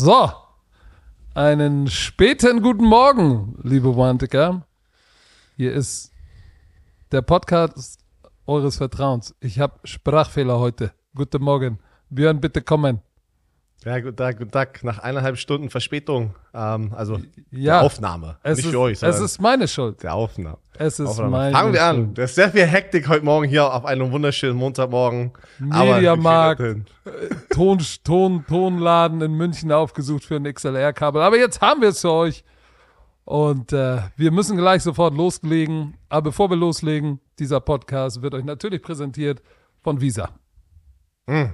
So, einen späten guten Morgen, liebe Romantiker. Hier ist der Podcast eures Vertrauens. Ich habe Sprachfehler heute. Guten Morgen. Björn, bitte kommen. Ja, guten Tag, guten Tag. Nach eineinhalb Stunden Verspätung, ähm, also Ja, der Aufnahme, Es nicht ist, für euch, es ist meine Schuld. der Aufnahme. Es ist Aufnahme. meine Fangen wir an. Schuld. Da ist sehr viel Hektik heute Morgen hier auf einem wunderschönen Montagmorgen. Mediamarkt, kriegen Ton, Ton, Tonladen in München aufgesucht für ein XLR-Kabel. Aber jetzt haben wir es für euch. Und äh, wir müssen gleich sofort loslegen. Aber bevor wir loslegen, dieser Podcast wird euch natürlich präsentiert von Visa. das hin.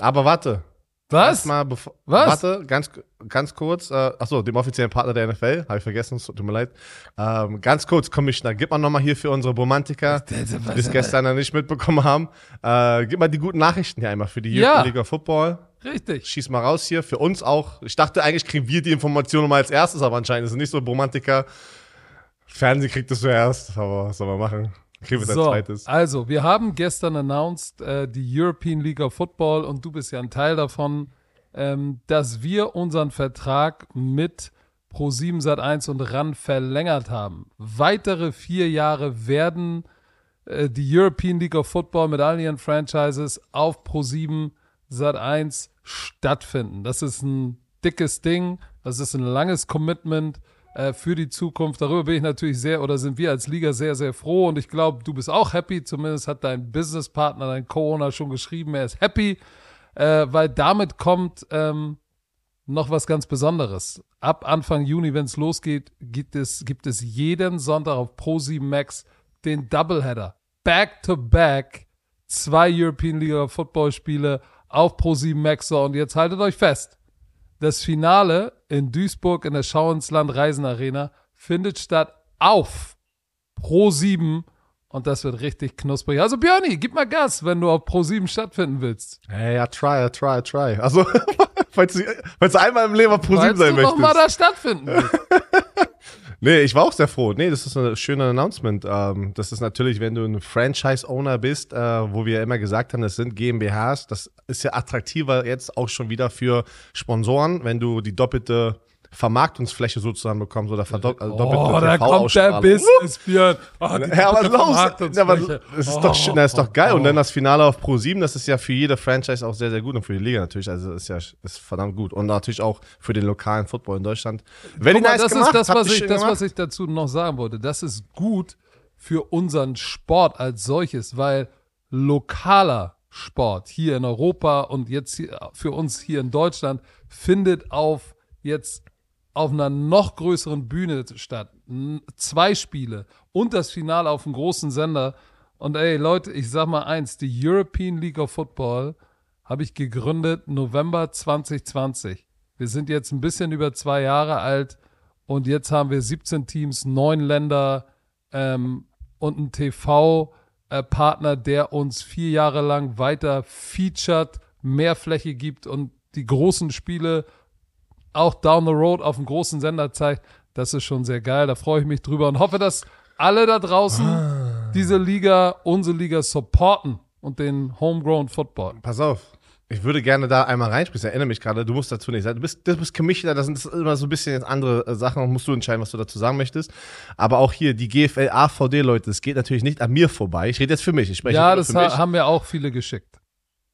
Aber warte. Was? Bevor, Was? Warte, ganz, ganz kurz. Äh, achso, dem offiziellen Partner der NFL. Habe ich vergessen, es tut mir leid. Ähm, ganz kurz, Commissioner, gib mal nochmal hier für unsere Romantiker, die es gestern noch nicht mitbekommen haben. Äh, gib mal die guten Nachrichten hier einmal für die Ja. League of Football. Richtig. Schieß mal raus hier. Für uns auch. Ich dachte eigentlich kriegen wir die Informationen mal als erstes, aber anscheinend ist es nicht so. Romantiker. Fernsehen kriegt es zuerst. Aber was soll man machen? Kriegen wir So, zweites. also, wir haben gestern announced, äh, die European League of Football, und du bist ja ein Teil davon, ähm, dass wir unseren Vertrag mit Pro7 Sat1 und RAN verlängert haben. Weitere vier Jahre werden äh, die European League of Football mit all ihren Franchises auf Pro7 Sat1 stattfinden. Das ist ein dickes Ding, das ist ein langes Commitment äh, für die Zukunft. Darüber bin ich natürlich sehr oder sind wir als Liga sehr, sehr froh und ich glaube, du bist auch happy. Zumindest hat dein Businesspartner, dein Co-Owner schon geschrieben, er ist happy, äh, weil damit kommt ähm, noch was ganz Besonderes. Ab Anfang Juni, wenn es losgeht, gibt es, gibt es jeden Sonntag auf Pro7 Max den Doubleheader. Back to back. Zwei European League Football Spiele auf Pro7 Max. Und jetzt haltet euch fest. Das Finale in Duisburg in der Schau ins Land Reisen Arena findet statt auf Pro7 und das wird richtig knusprig. Also Björni, gib mal Gas, wenn du auf Pro7 stattfinden willst. Hey, ja, try, try, try. Also, falls du, falls du einmal im Leben auf ProSieben Falls sein du noch möchtest. mal da stattfinden willst. Nee, ich war auch sehr froh. Nee, das ist ein schöner Announcement. Ähm, das ist natürlich, wenn du ein Franchise-Owner bist, äh, wo wir immer gesagt haben, das sind GmbHs, das ist ja attraktiver jetzt auch schon wieder für Sponsoren, wenn du die doppelte Vermarktungsfläche sozusagen bekommst oder verdopp also doppelte Oh, da kommt der. Business, Björn. Oh, die Ja, aber doppelte los, ja, aber das ist Oh, doch, schön, das ist doch geil. Und oh. dann das Finale auf Pro 7, das ist ja für jede Franchise auch sehr, sehr gut und für die Liga natürlich. Also ist ja ist verdammt gut. Und natürlich auch für den lokalen Football in Deutschland. Guck mal, nice das gemacht. ist das, was ich, das, was ich dazu noch sagen wollte. Das ist gut für unseren Sport als solches, weil lokaler Sport hier in Europa und jetzt hier, für uns hier in Deutschland findet auf jetzt auf einer noch größeren Bühne statt. Zwei Spiele und das Finale auf einem großen Sender. Und ey, Leute, ich sag mal eins, die European League of Football habe ich gegründet November 2020. Wir sind jetzt ein bisschen über zwei Jahre alt und jetzt haben wir 17 Teams, neun Länder ähm, und einen TV-Partner, der uns vier Jahre lang weiter featured, mehr Fläche gibt und die großen Spiele auch down the road auf dem großen Sender zeigt. Das ist schon sehr geil. Da freue ich mich drüber und hoffe, dass alle da draußen diese Liga, unsere Liga supporten und den Homegrown Football. Pass auf. Ich würde gerne da einmal reinspielen. Ich erinnere mich gerade, du musst dazu nicht sagen. Du bist, du bist Commissioner, das sind immer so ein bisschen jetzt andere äh, Sachen und musst du entscheiden, was du dazu sagen möchtest. Aber auch hier, die GFL AVD, Leute, das geht natürlich nicht an mir vorbei. Ich rede jetzt für mich. Ich spreche Ja, das für mich. ha haben mir auch viele geschickt.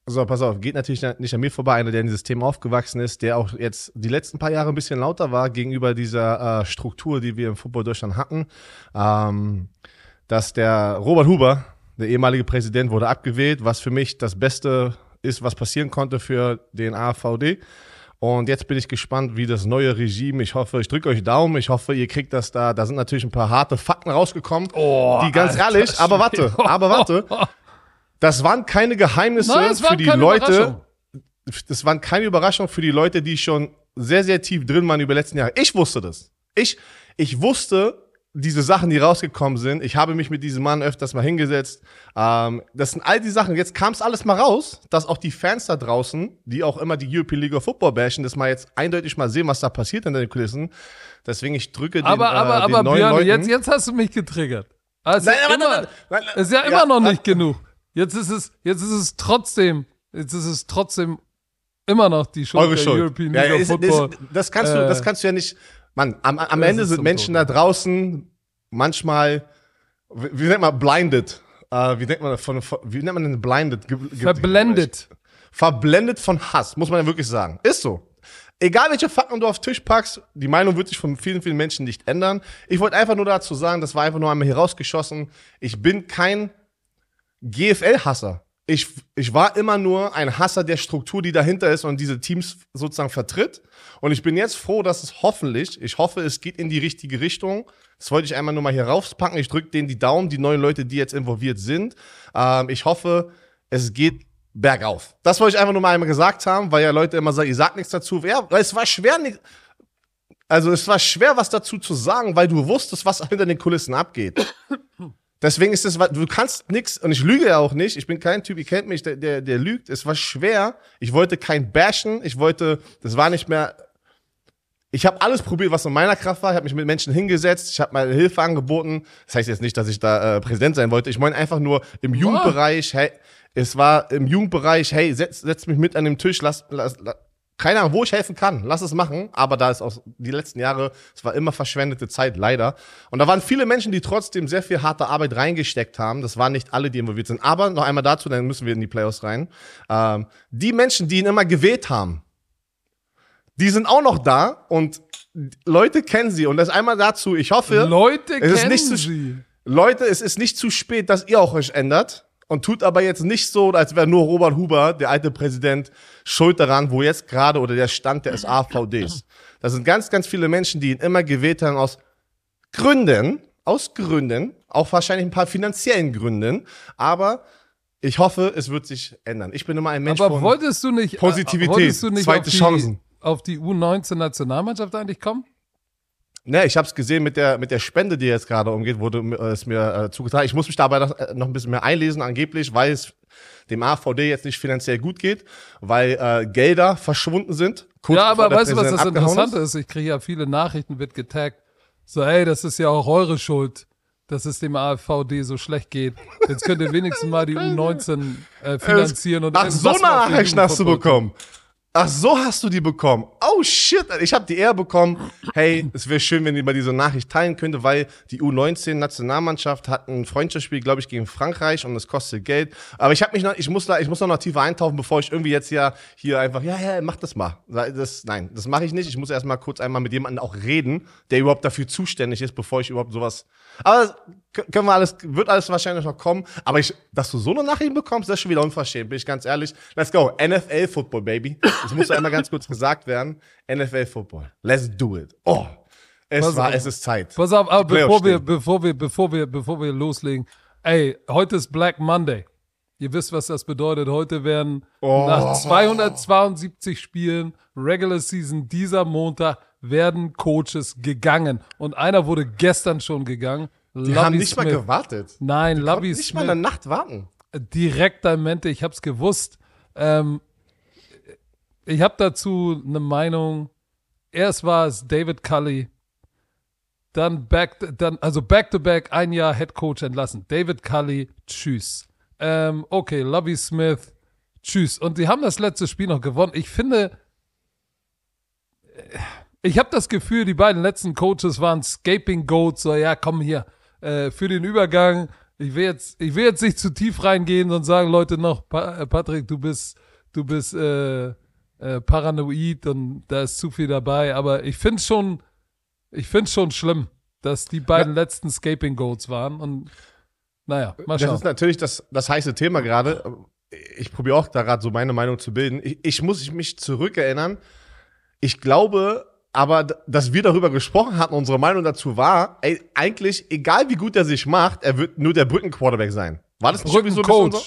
So, pass auf, geht natürlich nicht an mir vorbei, einer, der in dieses Thema aufgewachsen ist, der auch jetzt die letzten paar Jahre ein bisschen lauter war gegenüber dieser äh, Struktur, die wir im Football Deutschland hatten. Ähm, dass der Robert Huber, der ehemalige Präsident, wurde abgewählt, was für mich das Beste ist, was passieren konnte für den AVD. Und jetzt bin ich gespannt, wie das neue Regime, ich hoffe, ich drücke euch Daumen, ich hoffe, ihr kriegt das da, da sind natürlich ein paar harte Fakten rausgekommen, Oh, die ganz Alter ehrlich, aber warte, aber warte, das waren keine Geheimnisse Nein, für die Leute, das waren keine Überraschung für die Leute, die schon sehr, sehr tief drin waren über die letzten Jahre. Ich wusste das. Ich, ich wusste diese Sachen, die rausgekommen sind. Ich habe mich mit diesem Mann öfters mal hingesetzt. Ähm, das sind all die Sachen. Jetzt kam es alles mal raus, dass auch die Fans da draußen, die auch immer die European League of Football bashen, das mal jetzt eindeutig mal sehen, was da passiert in den Kulissen. Deswegen ich drücke den, Aber, aber, äh, den aber neuen Björn, Leuten. jetzt, jetzt hast du mich getriggert. Also Nein, immer, nein, nein, nein, ist ja ja, immer noch äh, nicht genug. Jetzt ist es, jetzt ist es trotzdem, jetzt ist es trotzdem immer noch die Schuld Eure der Schuld. European Ja, League of Football. ist, das, kannst du, Äh, das kannst du ja nicht. Mann, am, am Ende sind Menschen Tod. da draußen manchmal, wie, wie nennt man, blinded. Äh, wie nennt man von, wie nennt man denn blinded? Ge- Verblendet. verblendet von Hass, muss man ja wirklich sagen. Ist so. Egal welche Fakten du auf den Tisch packst, die Meinung wird sich von vielen, vielen Menschen nicht ändern. Ich wollte einfach nur dazu sagen, das war einfach nur einmal hier rausgeschossen. Ich bin kein GFL-Hasser. Ich, ich war immer nur ein Hasser der Struktur, die dahinter ist und diese Teams sozusagen vertritt. Und ich bin jetzt froh, dass es hoffentlich, ich hoffe, es geht in die richtige Richtung. Das wollte ich einmal nur mal hier rauspacken. Ich drücke denen die Daumen, die neuen Leute, die jetzt involviert sind. Ähm, ich hoffe, es geht bergauf. Das wollte ich einfach nur mal einmal gesagt haben, weil ja Leute immer sagen, ihr sagt nichts dazu. Ja, es war schwer, also es war schwer, was dazu zu sagen, weil du wusstest, was hinter den Kulissen abgeht. Deswegen ist es, du kannst nix, und ich lüge ja auch nicht, ich bin kein Typ, ihr kennt mich, der, der, der lügt. Es war schwer, ich wollte kein bashen, ich wollte, das war nicht mehr, ich habe alles probiert, was in meiner Kraft war. Ich habe mich mit Menschen hingesetzt, ich habe meine Hilfe angeboten. Das heißt jetzt nicht, dass ich da äh, Präsident sein wollte. Ich meine einfach nur im Jugendbereich, hey, es war im Jugendbereich, hey, setz, setz mich mit an dem Tisch, lass, lass, lass keine Ahnung, wo ich helfen kann, lass es machen. Aber da ist auch die letzten Jahre, es war immer verschwendete Zeit, leider. Und da waren viele Menschen, die trotzdem sehr viel harte Arbeit reingesteckt haben. Das waren nicht alle, die involviert sind. Aber noch einmal dazu, dann müssen wir in die Playoffs rein. Ähm, die Menschen, die ihn immer gewählt haben, die sind auch noch da und Leute kennen sie. Und das einmal dazu, ich hoffe, Leute es ist kennen nicht zu- sie. Leute, es ist nicht zu spät, dass ihr auch euch ändert. Und tut aber jetzt nicht so, als wäre nur Robert Huber, der alte Präsident, schuld daran, wo jetzt gerade oder der Stand der SAVDs. Das sind ganz, ganz viele Menschen, die ihn immer gewählt haben aus Gründen, aus Gründen, auch wahrscheinlich ein paar finanziellen Gründen. Aber ich hoffe, es wird sich ändern. Ich bin immer ein Mensch Aber von wolltest du nicht, äh, Positivität, wolltest du nicht zweite auf die, Chancen. auf die U19-Nationalmannschaft eigentlich kommen? Ne, ich habe es gesehen mit der mit der Spende, die jetzt gerade umgeht, wurde äh, es mir äh, zugetragen. Ich muss mich dabei noch, äh, noch ein bisschen mehr einlesen, angeblich, weil es dem AVD jetzt nicht finanziell gut geht, weil äh, Gelder verschwunden sind. kurz ja, aber weißt du, was das Interessante ist? Ich kriege ja viele Nachrichten, wird getaggt. So, ey, das ist ja auch eure Schuld, dass es dem AVD so schlecht geht. Jetzt könnt ihr wenigstens mal die U19 äh, finanzieren. und Ach, so für Nachrichten hast du bekommen. Ach, so hast du die bekommen. Oh shit, ich habe die eher bekommen. Hey, es wäre schön, wenn ihr mal diese Nachricht teilen könnte, weil die U19-Nationalmannschaft hat ein Freundschaftsspiel, glaube ich, gegen Frankreich und es kostet Geld. Aber ich habe mich noch, ich muss da, ich muss noch, noch tiefer eintauchen, bevor ich irgendwie jetzt ja hier einfach, ja, ja, mach das mal. Das, nein, das mache ich nicht. Ich muss erst mal kurz einmal mit jemandem auch reden, der überhaupt dafür zuständig ist, bevor ich überhaupt sowas. Aber können wir alles, wird alles wahrscheinlich noch kommen. Aber ich, dass du so eine Nachricht bekommst, das ist schon wieder unverschämt, bin ich ganz ehrlich. Let's go. NFL Football, baby. Das muss einmal ganz kurz gesagt werden. NFL Football. Let's do it. Oh. Es Was- war, es ist Zeit. Pass auf, aber bevor wir, bevor wir, bevor wir, bevor wir loslegen. Ey, heute ist Black Monday. Ihr wisst, was das bedeutet. Heute werden Oh. nach 272 Spielen Regular Season dieser Montag werden Coaches gegangen. Und einer wurde gestern schon gegangen. Die haben nicht mal gewartet. Nein, Konnten Lovey nicht mal eine Smith. Nacht warten. Direkt am Mente, ich hab's gewusst. Ähm, ich habe dazu eine Meinung. Erst war es David Cully, dann back, dann, also back to back ein Jahr Head Coach entlassen. David Cully, tschüss. Ähm, okay, Lovey Smith, tschüss. Und sie haben das letzte Spiel noch gewonnen. Ich finde, ich habe das Gefühl, die beiden letzten Coaches waren Scaping Goats. So, ja, komm hier, äh, für den Übergang. Ich will jetzt, ich will jetzt nicht zu tief reingehen und sagen, Leute, noch, pa äh, Patrick, du bist, du bist äh, äh, paranoid und da ist zu viel dabei. Aber ich finde schon, ich finde schon schlimm, dass die beiden letzten Scaping Goats waren. Und naja, mal Das schauen. ist natürlich das, das heiße Thema gerade. Ich probiere auch da gerade so meine Meinung zu bilden. Ich, ich muss mich zurückerinnern. Ich glaube, aber dass wir darüber gesprochen hatten, unsere Meinung dazu war, ey, eigentlich, egal wie gut er sich macht, er wird nur der Brückenquarterback sein. War das nicht so so?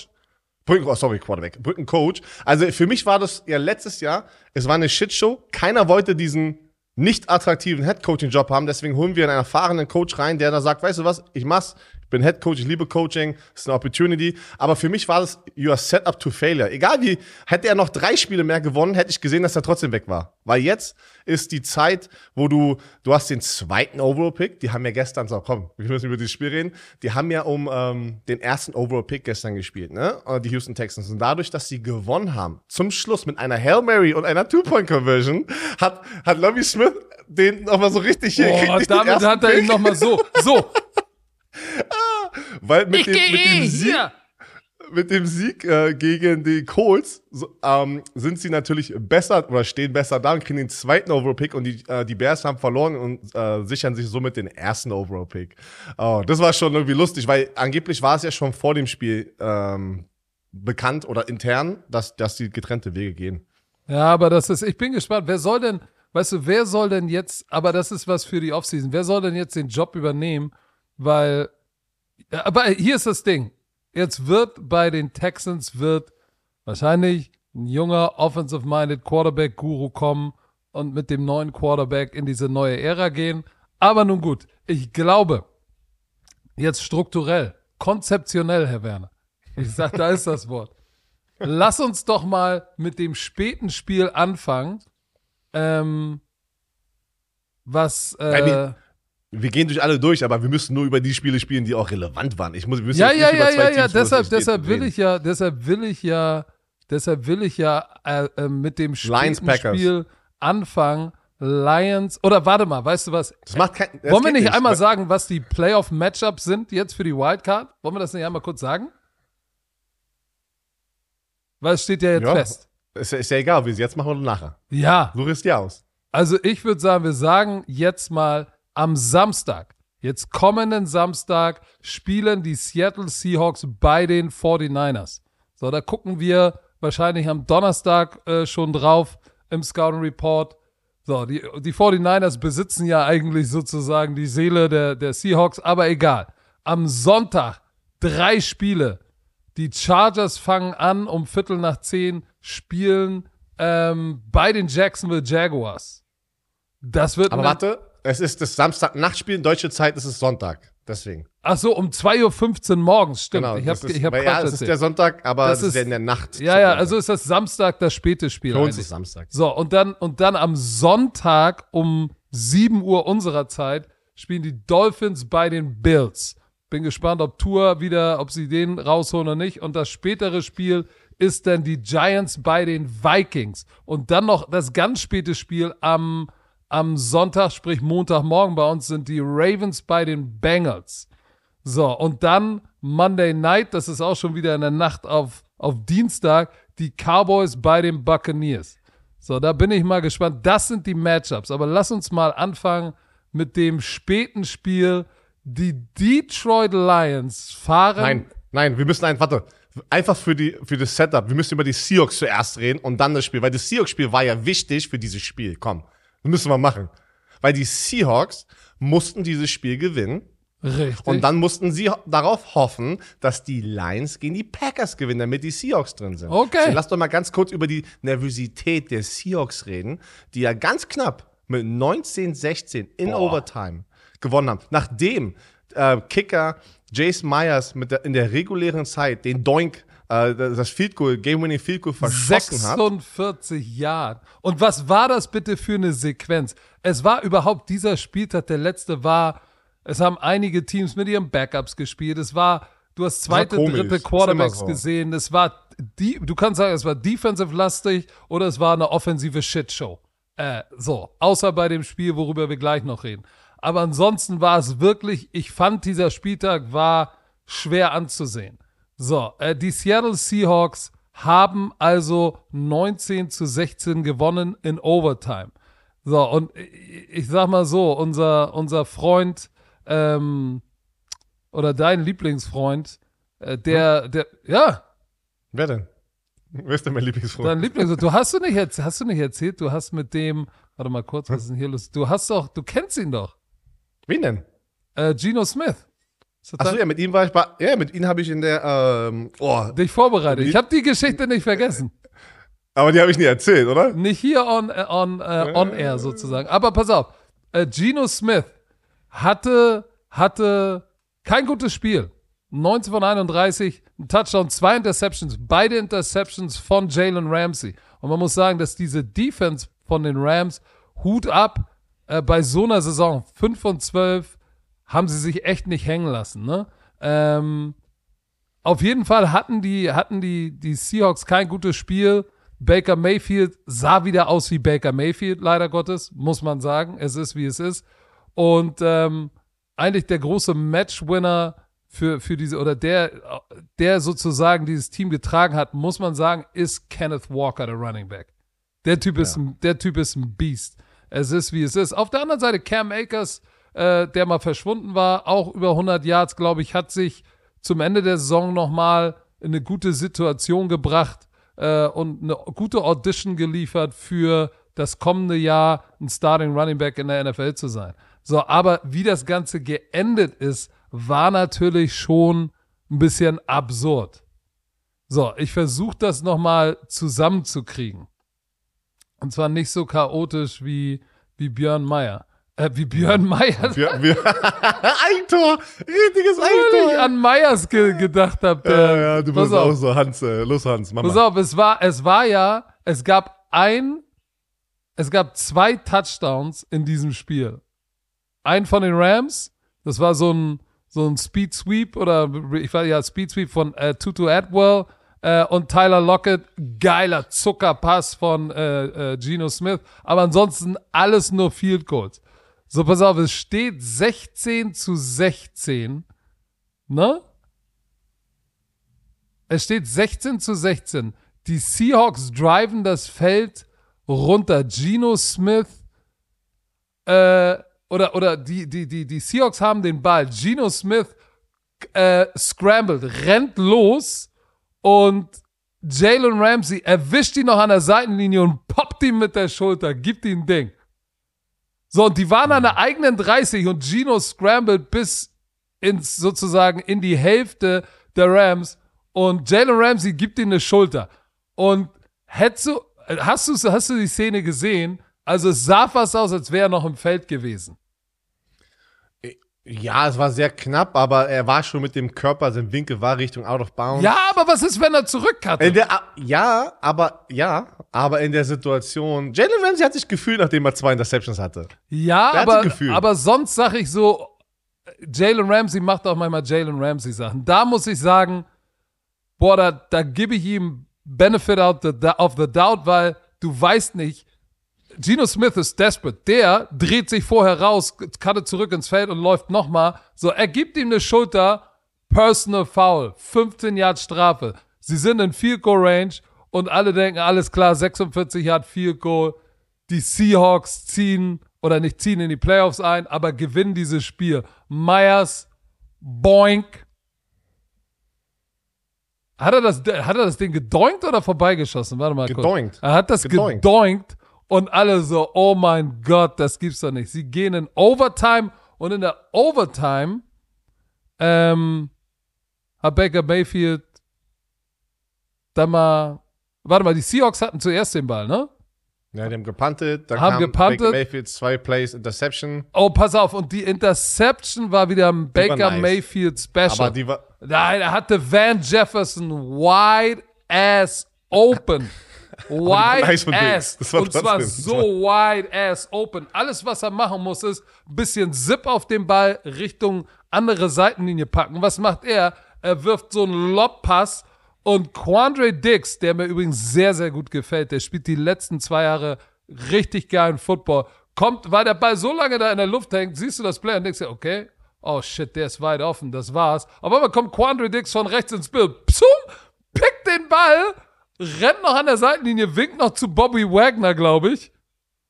Brücken, oh, sorry, Quarterback. Brückencoach. Also für mich war das ja letztes Jahr, es war eine Shitshow. Keiner wollte diesen nicht attraktiven Head-Coaching-Job haben. Deswegen holen wir einen erfahrenen Coach rein, der da sagt, weißt du was, ich mach's, Ich bin Head Coach, ich liebe Coaching, es ist eine Opportunity. Aber für mich war das, you are set up to failure. Egal wie, hätte er noch drei Spiele mehr gewonnen, hätte ich gesehen, dass er trotzdem weg war. Weil jetzt ist die Zeit, wo du, du hast den zweiten Overall-Pick, die haben ja gestern, so komm, wir müssen über dieses Spiel reden, die haben ja um ähm, den ersten Overall-Pick gestern gespielt, ne? Äh, die Houston Texans. Und dadurch, dass sie gewonnen haben, zum Schluss mit einer Hail Mary und einer Two-Point-Conversion, hat, hat Lovie Smith den nochmal so richtig hier. Oh, damit hat er ihn nochmal so, so. Weil mit, dem, mit dem Sieg, hier. mit dem Sieg äh, gegen die Colts so, ähm, sind sie natürlich besser oder stehen besser da und kriegen den zweiten Overall-Pick und die, äh, die Bears haben verloren und äh, sichern sich somit den ersten Overall-Pick. Oh, das war schon irgendwie lustig, weil angeblich war es ja schon vor dem Spiel ähm, bekannt oder intern, dass, dass die getrennte Wege gehen. Ja, aber das ist, ich bin gespannt, wer soll denn, weißt du, wer soll denn jetzt, aber das ist was für die Offseason, wer soll denn jetzt den Job übernehmen, weil, aber hier ist das Ding, jetzt wird bei den Texans wird wahrscheinlich ein junger offensive-minded Quarterback-Guru kommen und mit dem neuen Quarterback in diese neue Ära gehen, aber nun gut, ich glaube, jetzt strukturell, konzeptionell, Herr Werner, ich sag, da ist das Wort. Lass uns doch mal mit dem späten Spiel anfangen. Ähm, was. Äh, Wir gehen durch alle durch, aber wir müssen nur über die Spiele spielen, die auch relevant waren. Ich muss, wir müssen ja, ja, nicht über ja, zwei ja, Teams, ja. Deshalb, nicht deshalb will ich ja, deshalb will ich ja, deshalb will ich ja äh, äh, mit dem. Spiel anfangen. Lions oder warte mal, weißt du was? Das macht kein, das Wollen wir geht nicht, einmal sagen, was die Playoff-Matchups sind jetzt für die Wildcard? Wollen wir das nicht einmal kurz sagen? Weil es steht ja jetzt Ja. fest. Ist, ja- ist ja egal, ob wir es jetzt machen oder nachher. Ja, Such es dir aus. Also ich würde sagen, wir sagen jetzt mal am Samstag, jetzt kommenden Samstag, spielen die Seattle Seahawks bei den 49ers. So, da gucken wir wahrscheinlich am Donnerstag äh, schon drauf im Scouting Report. So, die, die 49ers besitzen ja eigentlich sozusagen die Seele der, der Seahawks, aber egal. Am Sonntag drei Spiele. Die Chargers fangen an um Viertel nach zehn, spielen ähm, bei den Jacksonville Jaguars. Das wird Aber warte, es ist das Samstag-Nachtspiel, deutsche Zeit ist es Sonntag. Deswegen. Ach so, um 2.15 Uhr morgens, stimmt. Genau. ich das ist- ich hab ja, es ist der Sonntag, aber Das es ist ja in der Nacht. Ja, ja, also ist das Samstag das späte Spiel. Für uns ist Samstag. So, und dann, und dann am Sonntag um 7 Uhr unserer Zeit spielen die Dolphins bei den Bills. Bin gespannt, ob Tour wieder, ob sie den rausholen oder nicht. Und das spätere Spiel ist dann die Giants bei den Vikings. Und dann noch das ganz späte Spiel am, am Sonntag, sprich Montagmorgen bei uns, sind die Ravens bei den Bengals. So, und dann Monday Night, das ist auch schon wieder in der Nacht auf, auf Dienstag, die Cowboys bei den Buccaneers. So, da bin ich mal gespannt. Das sind die Matchups. Aber lass uns mal anfangen mit dem späten Spiel. Die Detroit Lions fahren. Nein, nein, wir müssen ein, warte, einfach für die, für das Setup, wir müssen über die Seahawks zuerst reden und dann das Spiel, weil das Seahawks-Spiel war ja wichtig für dieses Spiel. Komm, müssen wir machen. Weil die Seahawks mussten dieses Spiel gewinnen Richtig. und dann mussten sie darauf hoffen, dass die Lions gegen die Packers gewinnen, damit die Seahawks drin sind. Okay. So, lass doch mal ganz kurz über die Nervosität der Seahawks reden, die ja ganz knapp mit 19-16 in Boah. Overtime gewonnen haben. Nachdem äh, Kicker Jace Myers mit der, in der regulären Zeit den Doink, äh, das Field Goal, Game-Winning Field Goal verschossen hat. 46 Jahre. Und was war das bitte für eine Sequenz? Es war überhaupt dieser Spieltag, der letzte war, es haben einige Teams mit ihren Backups gespielt. Es war, du hast zweite, dritte Quarterbacks so. gesehen. Es war, die, du kannst sagen, es war defensive-lastig oder es war eine offensive Shitshow. Äh, so, außer bei dem Spiel, worüber wir gleich noch reden. Aber ansonsten war es wirklich, ich fand, dieser Spieltag war schwer anzusehen. So, äh, die Seattle Seahawks haben also 19 zu 16 gewonnen in Overtime. So, und ich, ich sag mal so, unser, unser Freund, ähm, oder dein Lieblingsfreund, äh, der, der, ja, Wer denn? Wer ist denn mein Lieblingsfreund? dein Lieblings, du hast du nicht, erz- hast du nicht erzählt, du hast mit dem, warte mal kurz, was ist denn hier los? Du hast doch, du kennst ihn doch, Wen denn? äh, Gino Smith. Achso, ja, mit ihm war ich bei, ja, mit ihm habe ich in der, ähm, oh, Dich vorbereitet. Ich habe die Geschichte nicht vergessen. aber die habe ich nie erzählt, oder? Nicht hier on, äh, on, äh, on air sozusagen. Aber pass auf, äh, Geno Smith hatte, hatte Kein gutes Spiel. 19 von 31, ein Touchdown, zwei Interceptions, beide Interceptions von Jalen Ramsey. Und man muss sagen, dass diese Defense von den Rams, Hut ab, äh, bei so einer Saison, 5 von 12, haben sie sich echt nicht hängen lassen. Ne? Ähm, auf jeden Fall hatten die, hatten die, die Seahawks kein gutes Spiel. Baker Mayfield sah wieder aus wie Baker Mayfield, leider Gottes, muss man sagen. Es ist, wie es ist. Und ähm, eigentlich der große Matchwinner für, für diese, oder der, der sozusagen dieses Team getragen hat, muss man sagen, ist Kenneth Walker, der Running Back. Der Typ ist, ja. ein, der Typ ist ein Beast. Es ist, wie es ist. Auf der anderen Seite Cam Akers, äh, der mal verschwunden war, auch über 100 Yards, glaube ich, hat sich zum Ende der Saison nochmal in eine gute Situation gebracht äh, und eine gute Audition geliefert für das kommende Jahr ein Starting Running Back in der NFL zu sein. So, aber wie das Ganze geendet ist, war natürlich schon ein bisschen absurd. So, ich versuche das nochmal zusammenzukriegen. Und zwar nicht so chaotisch wie, wie Björn Meyer. Äh, wie Björn Meyer. Björn, Björn. Eigentor! Richtiges Eigentor! ich an Meyers ge gedacht habe. Ja, ja, du bist auch so, Hans, äh, los Hans, Mama. Pass auf, es war, es war ja, es gab ein, es gab zwei Touchdowns in diesem Spiel. Ein von den Rams, das war so ein, so ein Speed Sweep oder ich war ja Speed Sweep von äh, Tutu Atwell äh, und Tyler Lockett, geiler Zuckerpass von äh, äh, Geno Smith, aber ansonsten alles nur Field Goals. So, pass auf, es steht 16 zu 16, ne? Es steht 16 zu 16. Die Seahawks driven das Feld runter. Geno Smith, äh, oder, oder die, die, die, die Seahawks haben den Ball. Geno Smith äh, scrambled, rennt los und Jalen Ramsey erwischt ihn noch an der Seitenlinie und poppt ihn mit der Schulter, gibt ihm ein Ding. So, und die waren an der eigenen 30 und Gino scrambled bis ins, sozusagen in die Hälfte der Rams und Jalen Ramsey gibt ihm eine Schulter. Und hättest du, hast du, hast du die Szene gesehen? Also es sah fast aus, als wäre er noch im Feld gewesen. Ja, es war sehr knapp, aber er war schon mit dem Körper, sein Winkel war Richtung out of bounds. Ja, aber was ist, wenn er zurück hat? ja, aber ja, aber in der Situation, Jalen Ramsey hat sich gefühlt, nachdem er zwei Interceptions hatte. Ja, aber, aber sonst sage ich so, Jalen Ramsey macht auch manchmal Jalen Ramsey Sachen. Da muss ich sagen, boah, da, da gebe ich ihm Benefit of the, of the doubt, weil du weißt nicht, Geno Smith ist desperate. Der dreht sich vorher raus, cuttet zurück ins Feld und läuft nochmal. So, er gibt ihm eine Schulter, Personal Foul, 15 Yard Strafe. Sie sind in Field Goal Range und alle denken, alles klar, 46 Yard Field Goal. Die Seahawks ziehen oder nicht ziehen in die Playoffs ein, aber gewinnen dieses Spiel. Myers, boink. Hat er das, hat er das Ding gedoinkt oder vorbeigeschossen? Warte mal gedoinkt. kurz. Er hat das gedoinkt. gedoinkt und alle so, oh mein Gott, das gibt's doch nicht. Sie gehen in Overtime und in der Overtime ähm, hat Baker Mayfield dann mal, warte mal, die Seahawks hatten zuerst den Ball, ne? Ja, die haben gepuntet, dann haben kam gepuntet. Baker Mayfield zwei Plays, Interception. Oh, pass auf, und die Interception war wieder ein Baker nice. Mayfield Special. Aber die war Nein, er hatte Van Jefferson wide ass open. Wide ass. und zwar so wide ass open. Alles, was er machen muss, ist ein bisschen Zip auf den Ball Richtung andere Seitenlinie packen. Was macht er? Er wirft so einen Lobpass und Quandre Dix, der mir übrigens sehr, sehr gut gefällt, der spielt die letzten zwei Jahre richtig geilen Football. Kommt, weil der Ball so lange da in der Luft hängt, siehst du das Play und denkst dir, okay, oh shit, der ist weit offen, das war's. Aber dann kommt Quandre Dix von rechts ins Bild, psum, pickt den Ball rennt noch an der Seitenlinie, winkt noch zu Bobby Wagner, glaube ich,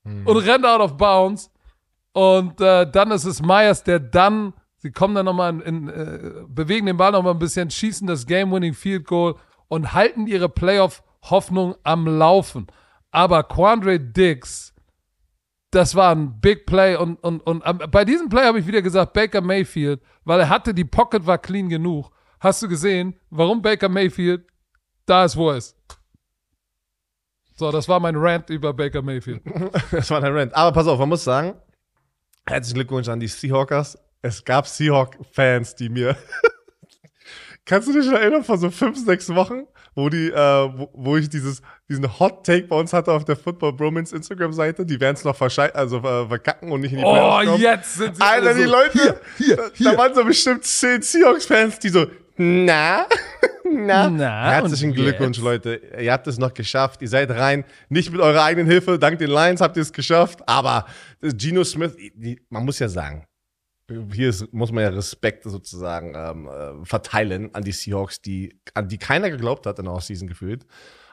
mhm. und rennt out of bounds. Und äh, dann ist es Myers, der dann, sie kommen dann nochmal in, in äh, bewegen den Ball nochmal ein bisschen, schießen das Game-Winning Field Goal und halten ihre Playoff-Hoffnung am Laufen. Aber Quandre Diggs, das war ein Big Play und, und, und bei diesem Play habe ich wieder gesagt, Baker Mayfield, weil er hatte, die Pocket war clean genug. Hast du gesehen, warum Baker Mayfield da ist, wo er ist? So, das war mein Rant über Baker Mayfield. das war dein Rant. Aber pass auf, man muss sagen, herzlichen Glückwunsch an die Seahawkers. es gab Seahawk-Fans, die mir. Kannst du dich erinnern, vor so fünf, sechs Wochen, wo die, äh, wo, wo ich dieses, diesen Hot Take bei uns hatte auf der Football Bromance Instagram-Seite, die werden es noch also äh, verkacken und nicht in die Playoffs kommen. Oh, jetzt sind sie Alter, die so, Leute, hier, hier, hier. da waren so bestimmt zehn Seahawks-Fans, die so, na, na, na herzlichen Glückwunsch? Leute. Ihr habt es noch geschafft. Ihr seid rein. Nicht mit eurer eigenen Hilfe. Dank den Lions habt ihr es geschafft. Aber Geno Smith, die, man muss ja sagen, hier ist, muss man ja Respekt sozusagen ähm, äh, verteilen an die Seahawks, die, an die keiner geglaubt hat in der Offseason gefühlt.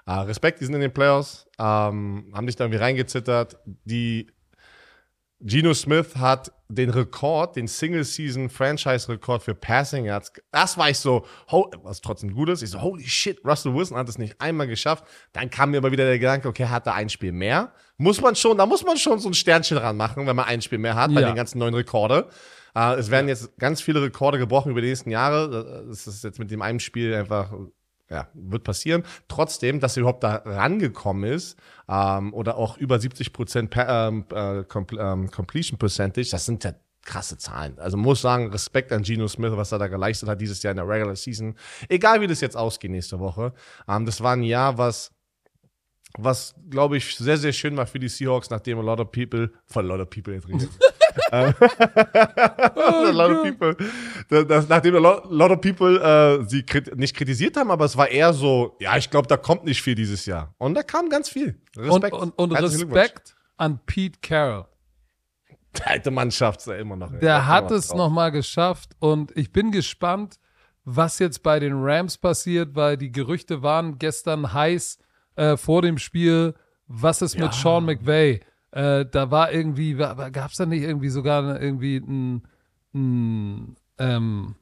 Äh, Respekt, die sind in den Playoffs, ähm, haben sich da irgendwie reingezittert. Die Geno Smith hat den Rekord, den Single-Season-Franchise-Rekord für Passing Yards. Das war ich so, was trotzdem gut ist. Ich so, holy shit, Russell Wilson hat es nicht einmal geschafft. Dann kam mir immer wieder der Gedanke, okay, hat er ein Spiel mehr? Muss man schon, da muss man schon so ein Sternchen dran machen, wenn man ein Spiel mehr hat ja. bei den ganzen neuen Rekorde. Uh, es werden jetzt ganz viele Rekorde gebrochen über die nächsten Jahre. Das ist jetzt mit dem einen Spiel einfach ja, wird passieren. Trotzdem, dass er überhaupt da rangekommen ist ähm, oder auch über 70 Prozent ähm, äh, ähm, Completion Percentage, das sind ja krasse Zahlen. Also muss sagen, Respekt an Geno Smith, was er da geleistet hat dieses Jahr in der Regular Season. Egal wie das jetzt ausgeht nächste Woche. Ähm, das war ein Jahr, was was, glaube ich, sehr, sehr schön war für die Seahawks, nachdem a lot of people, von a lot of people jetzt reden. a lot of people, das, nachdem a lot, lot of people äh, sie krit nicht kritisiert haben, aber es war eher so, ja, ich glaube, da kommt nicht viel dieses Jahr. Und da kam ganz viel. Respekt. Und, und, und Respekt an Pete Carroll. Der alte Mann schafft es ja immer noch. Der hat es nochmal geschafft und ich bin gespannt, was jetzt bei den Rams passiert, weil die Gerüchte waren gestern heiß, äh, vor dem Spiel, was ist ja. mit Sean McVay? Äh, da war irgendwie, gab es da nicht irgendwie sogar irgendwie ein, ein, ähm,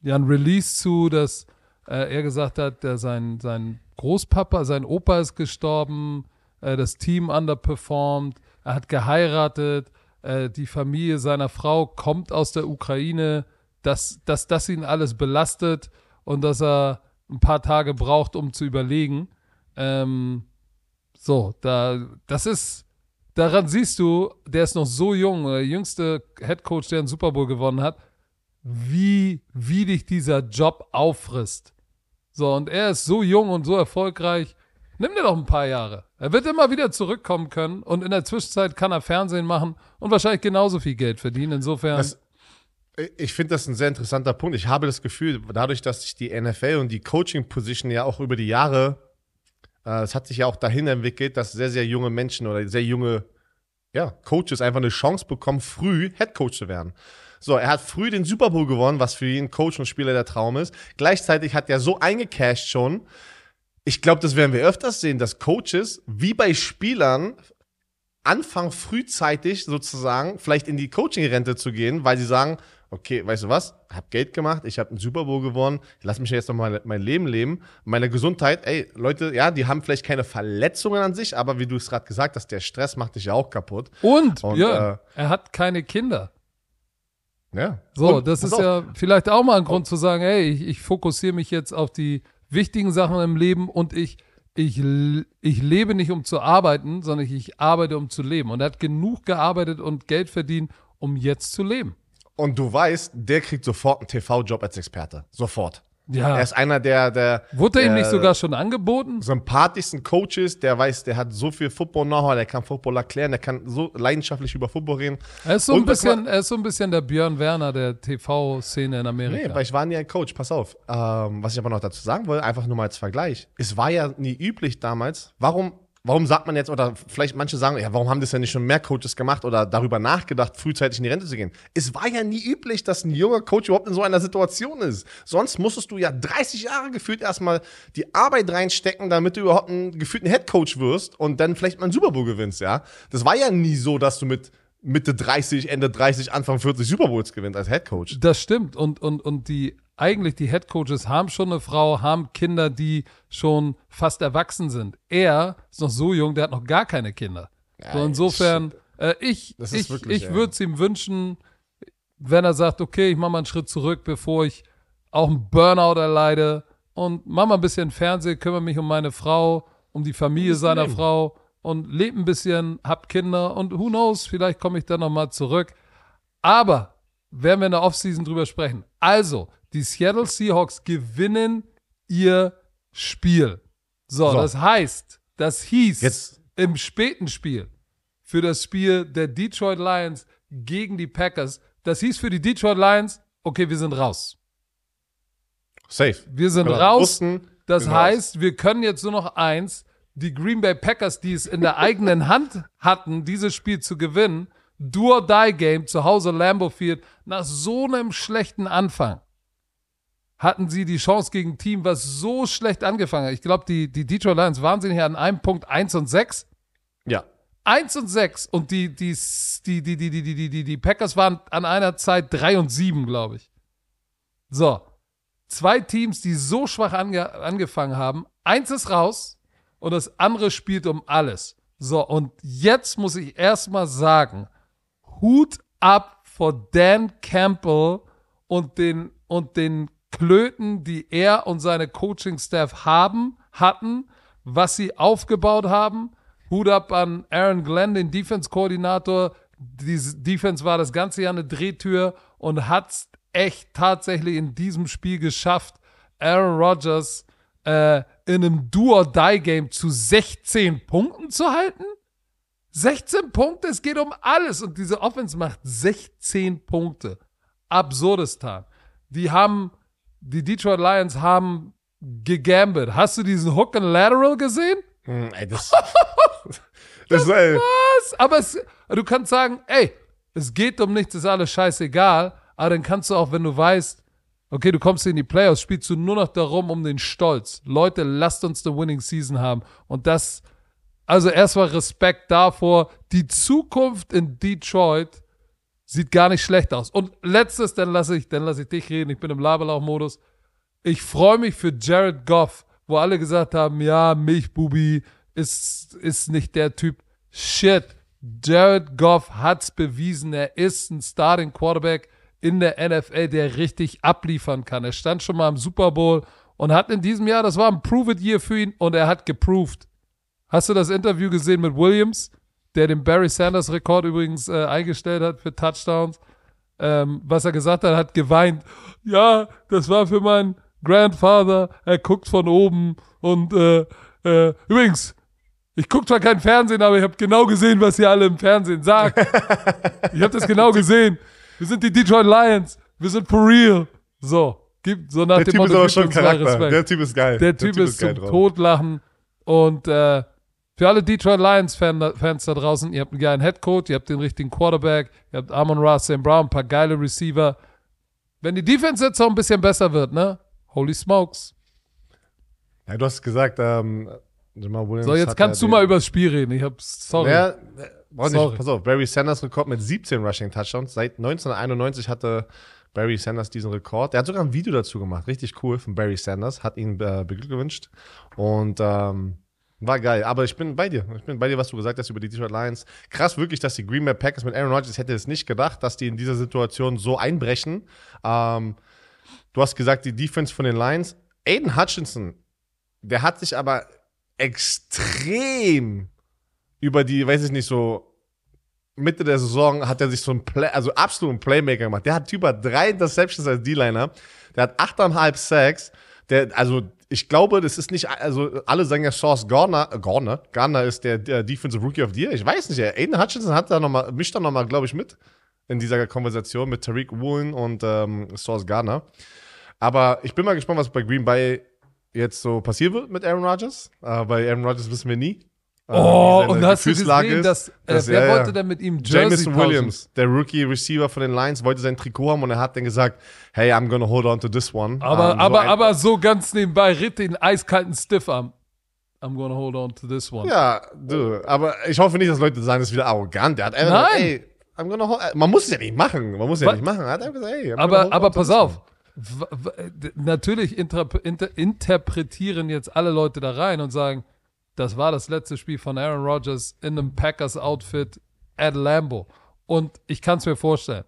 ja, ein Release zu, dass äh, er gesagt hat, der sein, sein Großpapa, sein Opa ist gestorben, äh, das Team underperformed, er hat geheiratet, äh, die Familie seiner Frau kommt aus der Ukraine, dass, dass das ihn alles belastet und dass er ein paar Tage braucht, um zu überlegen. Ähm, so, da, das ist, daran siehst du, der ist noch so jung, der jüngste Head Coach, der einen Super Bowl gewonnen hat, wie, wie dich dieser Job auffrisst. So, und er ist so jung und so erfolgreich. Nimm dir doch ein paar Jahre. Er wird immer wieder zurückkommen können und in der Zwischenzeit kann er Fernsehen machen und wahrscheinlich genauso viel Geld verdienen. Insofern. Das, ich finde das ein sehr interessanter Punkt. Ich habe das Gefühl, dadurch, dass sich die NFL und die Coaching-Position ja auch über die Jahre äh, es hat sich ja auch dahin entwickelt, dass sehr, sehr junge Menschen oder sehr junge ja, Coaches einfach eine Chance bekommen, früh Head Coach zu werden. So, er hat früh den Super Bowl gewonnen, was für jeden Coach und Spieler der Traum ist. Gleichzeitig hat er so eingecashed schon. Ich glaube, das werden wir öfters sehen, dass Coaches wie bei Spielern anfangen frühzeitig sozusagen vielleicht in die Coaching-Rente zu gehen, weil sie sagen, okay, weißt du was, hab Geld gemacht, ich habe einen Super Bowl gewonnen, lass mich jetzt noch mal mein Leben leben, meine Gesundheit, ey, Leute, ja, die haben vielleicht keine Verletzungen an sich, aber wie du es gerade gesagt hast, der Stress macht dich ja auch kaputt. Und, Und ja, äh, er hat keine Kinder. Ja. So, Und, das ist auf. ja vielleicht auch mal ein Grund zu sagen, ey, ich, ich fokussiere mich jetzt auf die wichtigen Sachen im Leben und ich ich, ich lebe nicht, um zu arbeiten, sondern ich, ich arbeite, um zu leben. Und er hat genug gearbeitet und Geld verdient, um jetzt zu leben. Und du weißt, der kriegt sofort einen TV-Job als Experte. Sofort. Ja. Er ist einer der, der. Wurde er ihm nicht sogar schon angeboten? Sympathischsten Coaches, der weiß, der hat so viel Football-Know-how, der kann Football erklären, der kann so leidenschaftlich über Football reden. Er ist so, ein bisschen, er ist so ein bisschen der Björn Werner der TV-Szene in Amerika. Nee, weil ich war nie ein Coach, pass auf. Ähm, was ich aber noch dazu sagen will, einfach nur mal als Vergleich. Es war ja nie üblich damals. Warum Warum sagt man jetzt, oder vielleicht manche sagen, ja, warum haben das ja nicht schon mehr Coaches gemacht oder darüber nachgedacht, frühzeitig in die Rente zu gehen? Es war ja nie üblich, dass ein junger Coach überhaupt in so einer Situation ist. Sonst musstest du ja 30 Jahre gefühlt erstmal die Arbeit reinstecken, damit du überhaupt einen gefühlten Headcoach wirst und dann vielleicht mal einen Super Bowl gewinnst, ja? Das war ja nie so, dass du mit Mitte 30, Ende 30, Anfang 40 Super Bowls gewinnst als Headcoach. Das stimmt. Und, und, und die eigentlich die Head Coaches haben schon eine Frau, haben Kinder, die schon fast erwachsen sind. Er ist noch so jung, der hat noch gar keine Kinder. Ja, so insofern, äh, ich, ich, ich würde es ihm wünschen, wenn er sagt, okay, ich mache mal einen Schritt zurück, bevor ich auch einen Burnout erleide und mache mal ein bisschen Fernsehen, kümmere mich um meine Frau, um die Familie seiner leben. Frau und lebe ein bisschen, hab Kinder und who knows, vielleicht komme ich dann nochmal zurück. Aber werden wir in der Offseason drüber sprechen. Also, die Seattle Seahawks gewinnen ihr Spiel. So, So. das heißt, das hieß Jetzt- im späten Spiel für das Spiel der Detroit Lions gegen die Packers, das hieß für die Detroit Lions, okay, wir sind raus. Safe. Wir sind Genau. raus. Wussten, Das raus. heißt, wir können jetzt nur noch eins, die Green Bay Packers, die es in der eigenen Hand hatten, dieses Spiel zu gewinnen, Do or Die Game zu Hause Lambeau Field, nach so einem schlechten Anfang hatten sie die Chance gegen ein Team, was so schlecht angefangen hat. Ich glaube, die, die Detroit Lions waren sie hier an einem Punkt 1 und 6. Ja. 1 und 6 und die, die, die, die, die, die, die, die, die, Packers waren an einer Zeit 3 und 7, glaube ich. So. Zwei Teams, die so schwach ange angefangen haben. Eins ist raus und das andere spielt um alles. So, und jetzt muss ich erstmal sagen, Hut ab vor Dan Campbell und den, und den Klöten, die er und seine Coaching-Staff haben, hatten, was sie aufgebaut haben. Hut ab an Aaron Glenn, den Defense-Koordinator. Die Defense war das ganze Jahr eine Drehtür und hat's echt tatsächlich in diesem Spiel geschafft, Aaron Rodgers äh, in einem Do-or-Die-Game zu 16 Punkten zu halten? 16 Punkte, es geht um alles. Und diese Offense macht 16 Punkte. Absurdistan. Die haben, die Detroit Lions haben gegambelt. Hast du diesen Hook and Lateral gesehen? Hm, ey, das, das, ey, Was? Aber es, du kannst sagen, ey, es geht um nichts, ist alles scheißegal. Aber dann kannst du auch, wenn du weißt, okay, du kommst in die Playoffs, spielst du nur noch darum um den Stolz. Leute, lasst uns eine Winning Season haben. Und das, also erstmal Respekt davor. Die Zukunft in Detroit sieht gar nicht schlecht aus. Und letztes, dann lasse ich, dann lasse ich dich reden. Ich bin im Laberlauch-Modus. Ich freue mich für Jared Goff, wo alle gesagt haben, ja, Milchbubi ist, ist nicht der Typ. Shit. Jared Goff hat's bewiesen. Er ist ein Starting Quarterback in der NFL, der richtig abliefern kann. Er stand schon mal im Super Bowl und hat in diesem Jahr, das war ein Prove It Year für ihn und er hat geproved. Hast du das Interview gesehen mit Williams, der den Barry Sanders Rekord übrigens äh, eingestellt hat für Touchdowns? Ähm, was er gesagt hat, hat geweint. Ja, das war für meinen Grandfather. Er guckt von oben und äh, äh, übrigens, ich gucke zwar kein Fernsehen, aber ich habe genau gesehen, was ihr alle im Fernsehen sagt. ich habe das genau gesehen. Wir sind die Detroit Lions. Wir sind for real. So, gibt so nach der dem Typ ist Motto, aber gib schon Charakter. Respekt. Der Typ ist geil. Der Typ, ist geil zum drauf. Totlachen. Und äh, für alle Detroit Lions-Fans da draußen, ihr habt einen geilen Headcoach, ihr habt den richtigen Quarterback, ihr habt Amon Ross, Sam Brown, ein paar geile Receiver. Wenn die Defense jetzt auch ein bisschen besser wird, ne? Holy smokes. Ja, du hast gesagt, ähm, Jamal Williams So, jetzt kannst ja du mal über das Spiel reden. Ich hab's, sorry. Ja, äh, Sorry. nicht, pass auf, Barry Sanders Rekord mit 17 Rushing Touchdowns. Seit 1991 hatte Barry Sanders diesen Rekord. Der hat sogar ein Video dazu gemacht, richtig cool von Barry Sanders, hat ihn äh, beglückwünscht und ähm, war geil. Aber ich bin bei dir. Ich bin bei dir, was du gesagt hast über die Detroit Lions. Krass wirklich, dass die Green Bay Packers mit Aaron Rodgers, ich hätte es nicht gedacht, dass die in dieser Situation so einbrechen. Ähm, du hast gesagt, die Defense von den Lions. Aiden Hutchinson, der hat sich aber extrem über die, weiß ich nicht, so Mitte der Saison hat er sich so ein Play, also absoluten Playmaker gemacht. Der hat über drei Interceptions als D-Liner. Der hat achteinhalb Sacks. Der, also ich glaube, das ist nicht, also alle sagen ja Sauce Garner, Garner, Garner ist der, der Defensive Rookie of the Year. Ich weiß nicht, Aiden Hutchinson hat da noch mal, mischt da nochmal, glaube ich, mit in dieser Konversation mit Tariq Woolen und ähm, Sauce Garner. Aber ich bin mal gespannt, was bei Green Bay jetzt so passieren wird mit Aaron Rodgers. Äh, bei Aaron Rodgers wissen wir nie. Äh, oh, seine und hast du gesehen, ist. dass, äh, Das- wer ja, ja. wollte denn mit ihm Jersey Jameson tauschen? Williams, der Rookie Receiver von den Lions, wollte sein Trikot haben und er hat dann gesagt, hey, I'm gonna hold on to this one. Aber, Ähm, so aber, so ganz nebenbei, ritt den eiskalten Stiffarm. I'm gonna hold on to this one. Ja, du, aber ich hoffe nicht, dass Leute sagen, das ist wieder arrogant. Der hat einfach Nein. gesagt, ey, I'm gonna hold, man muss es ja nicht machen. Man muss es ja nicht machen. Er hat einfach gesagt, hey, I'm Aber, aber pass auf. natürlich inter inter interpretieren jetzt alle Leute da rein und sagen, das war das letzte Spiel von Aaron Rodgers in einem Packers-Outfit at Lambo. Und ich kann es mir vorstellen.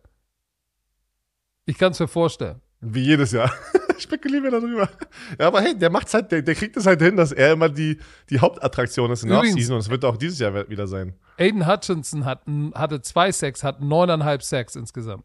Ich kann es mir vorstellen. Wie jedes Jahr. Spekulieren wir darüber. Ja, aber hey, der macht's halt, der, der kriegt es halt hin, dass er immer die, die Hauptattraktion ist in der Übrigens- Offseason und es wird auch dieses Jahr wieder sein. Aiden Hutchinson hat, hatte zwei Sacks, hat neuneinhalb Sacks insgesamt.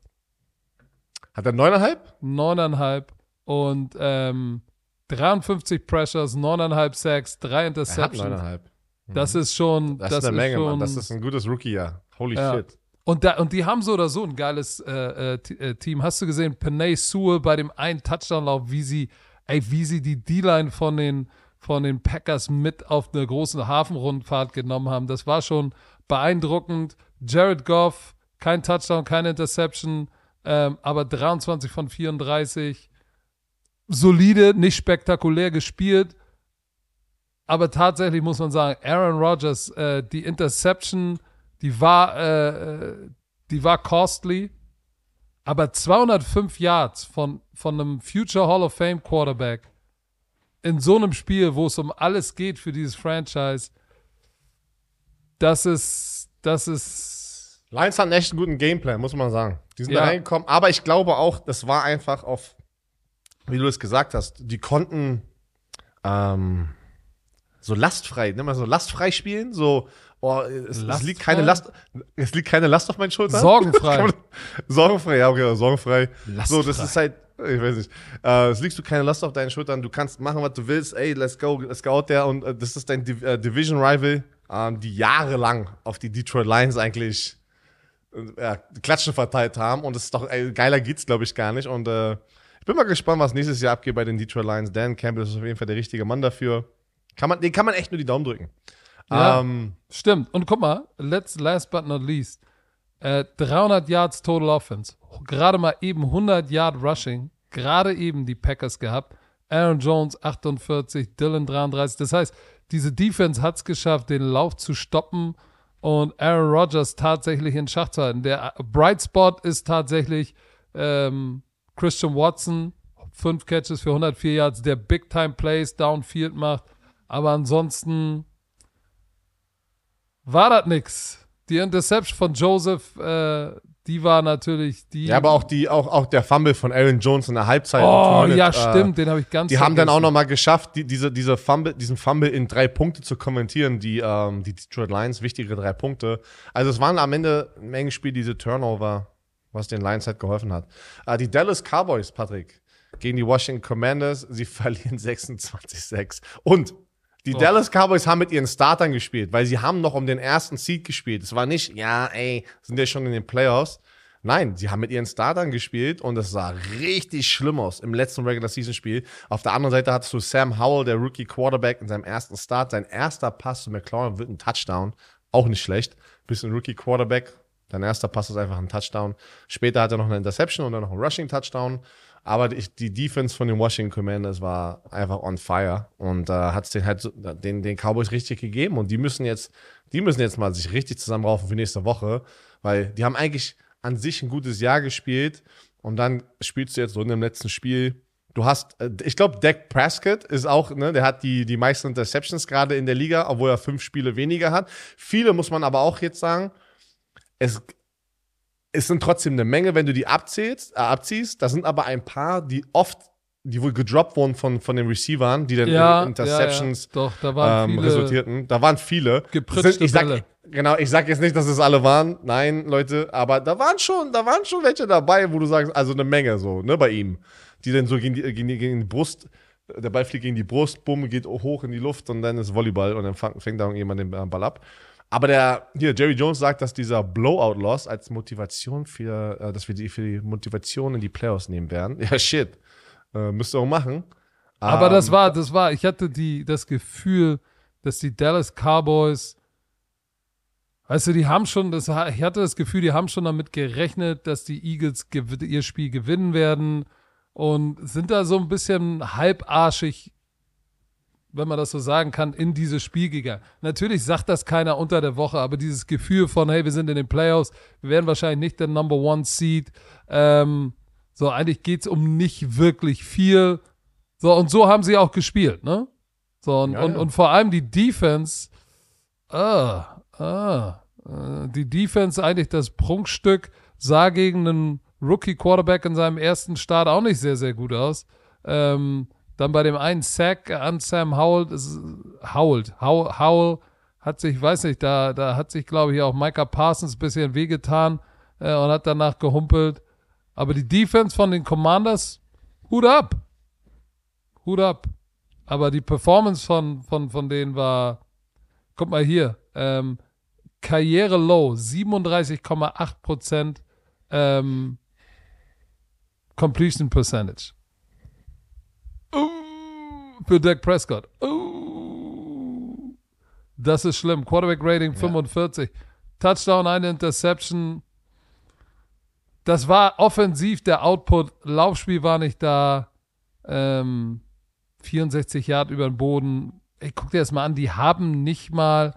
Hat er neuneinhalb? Neuneinhalb und ähm, 53 Pressures, neuneinhalb Sacks, drei Interceptions. Er hat neuneinhalb. Das ist schon. Das, das ist eine Menge, schon, Mann. Das ist ein gutes Rookie-Jahr. Holy ja. shit. Und, da, und die haben so oder so ein geiles äh, äh, äh Team. Hast du gesehen, Panay Sewell bei dem einen Touchdown-Lauf, wie sie, ey, wie sie die D-Line von den, von den Packers mit auf eine große Hafenrundfahrt genommen haben. Das war schon beeindruckend. Jared Goff, kein Touchdown, keine Interception, ähm, aber 23 von 34. Solide, nicht spektakulär gespielt. Aber tatsächlich muss man sagen, Aaron Rodgers, äh, die Interception, die war, äh, äh die war costly. Aber 205 Yards von, von einem Future Hall of Fame Quarterback in so einem Spiel, wo es um alles geht für dieses Franchise, das ist, das ist. Lions hatten echt einen guten Gameplan, muss man sagen. Die sind ja. da reingekommen, aber ich glaube auch, das war einfach auf, wie du es gesagt hast, die konnten ähm, so lastfrei, nimm mal so lastfrei spielen, so oh, es, es, liegt keine Last, es liegt keine Last auf meinen Schultern. Sorgenfrei. sorgenfrei, ja, okay, sorgenfrei. Lastfrei. So, das ist halt, ich weiß nicht. Äh, es liegst du keine Last auf deinen Schultern, du kannst machen, was du willst, ey, let's go, let's go out there und äh, das ist dein Div äh, Division Rival, ähm, die jahrelang auf die Detroit Lions eigentlich äh, Klatschen verteilt haben und es ist doch, ey, geiler geht's, glaube ich, gar nicht und äh, bin mal gespannt, was nächstes Jahr abgeht bei den Detroit Lions. Dan Campbell ist auf jeden Fall der richtige Mann dafür. Kann man, den kann man echt nur die Daumen drücken. Ja, ähm, stimmt. Und guck mal, let's, last but not least, äh, 300 Yards Total Offense. Gerade mal eben 100 Yard Rushing. Gerade eben die Packers gehabt. Aaron Jones 48, Dylan 33. Das heißt, diese Defense hat es geschafft, den Lauf zu stoppen und Aaron Rodgers tatsächlich in Schach zu halten. Der Bright Spot ist tatsächlich ähm, Christian Watson. Fünf Catches für 104 Yards, der Big Time Plays downfield macht. Aber ansonsten war das nix. Die Interception von Joseph, äh, die war natürlich die. Ja, aber auch die, auch, auch der Fumble von Aaron Jones in der Halbzeit. Oh, ja, stimmt, äh, den habe ich ganz Die vergessen. haben dann auch nochmal geschafft, die, diese, diese Fumble, diesen Fumble in drei Punkte zu kommentieren, die, ähm, die Detroit Lions, wichtige drei Punkte. Also es waren am Ende ein Menge Spiel, diese Turnover, was den Lions halt geholfen hat. Äh, die Dallas Cowboys, Patrick, gegen die Washington Commanders, sie verlieren 26-6. Und die oh. Dallas Cowboys haben mit ihren Startern gespielt, weil sie haben noch um den ersten Seed gespielt. Es war nicht, ja, ey, sind ja schon in den Playoffs. Nein, sie haben mit ihren Startern gespielt und es sah richtig schlimm aus im letzten Regular Season Spiel. Auf der anderen Seite hattest du Sam Howell, der Rookie Quarterback, in seinem ersten Start. Sein erster Pass zu McLaurin wird ein Touchdown. Auch nicht schlecht. Bisschen Rookie Quarterback. Dein erster Pass ist einfach ein Touchdown. Später hat er noch eine Interception und dann noch einen Rushing Touchdown. Aber die, die Defense von den Washington Commanders war einfach on fire und äh, hat es den halt den, den Cowboys richtig gegeben. Und die müssen jetzt, die müssen jetzt mal sich richtig zusammenraufen für nächste Woche, weil die haben eigentlich an sich ein gutes Jahr gespielt und dann spielst du jetzt so in dem letzten Spiel. Du hast, äh, ich glaube, Dak Prescott ist auch, ne, der hat die, die meisten Interceptions gerade in der Liga, obwohl er fünf Spiele weniger hat. Viele muss man aber auch jetzt sagen, es, es sind trotzdem eine Menge, wenn du die abzählst, äh, abziehst. Da sind aber ein paar, die oft, die wohl gedroppt wurden von, von den Receivern, die dann ja, in Interceptions ja, ja. Doch, da waren ähm, resultierten. Da waren viele. Gepritschte ich sag, Genau, ich sag jetzt nicht, dass es alle waren. Nein, Leute, aber da waren schon, da waren schon welche dabei, wo du sagst, also eine Menge so, ne, bei ihm. Die dann so gegen die, gegen die, gegen die Brust, der Ball fliegt gegen die Brust, bumm, geht hoch in die Luft und dann ist Volleyball und dann fängt da irgendjemand den Ball ab. Aber der, hier, Jerry Jones sagt, dass dieser Blowout-Loss als Motivation für, äh, dass wir die für die Motivation in die Playoffs nehmen werden. Ja, shit. Äh, müsst ihr auch machen. Aber um, das ähm, war, das war, ich hatte die, das Gefühl, dass die Dallas Cowboys, weißt du, die haben schon, das, ich hatte das Gefühl, die haben schon damit gerechnet, dass die Eagles ihr Spiel gewinnen werden und sind da so ein bisschen halbarschig wenn man das so sagen kann, in dieses Spiel gegangen. Natürlich sagt das keiner unter der Woche, aber dieses Gefühl von, hey, wir sind in den Playoffs, wir werden wahrscheinlich nicht der Number One Seed. Ähm, so, eigentlich geht's um nicht wirklich viel. So, und so haben sie auch gespielt, ne? So, und, ja, und, ja. und vor allem die Defense, ah, ah, äh, die Defense eigentlich das Prunkstück, sah gegen einen Rookie Quarterback in seinem ersten Start auch nicht sehr, sehr gut aus. Ähm, dann bei dem einen Sack an Sam Howell, Howell, Howell, Howell hat sich, weiß nicht, da, da hat sich, glaube ich, auch Micah Parsons ein bisschen wehgetan äh, und hat danach gehumpelt. Aber die Defense von den Commanders, Hut ab. Hut ab. Aber die Performance von, von, von denen war, guck mal hier, ähm, Karriere Low, 37,8 Prozent ähm, Completion Percentage. Für Dak Prescott. Uh, das ist schlimm. Quarterback Rating 45. Touchdown, eine Interception. Das war offensiv der Output. Laufspiel war nicht da. Ähm, 64 Yard über den Boden. Ey, guck dir das mal an. Die haben nicht mal,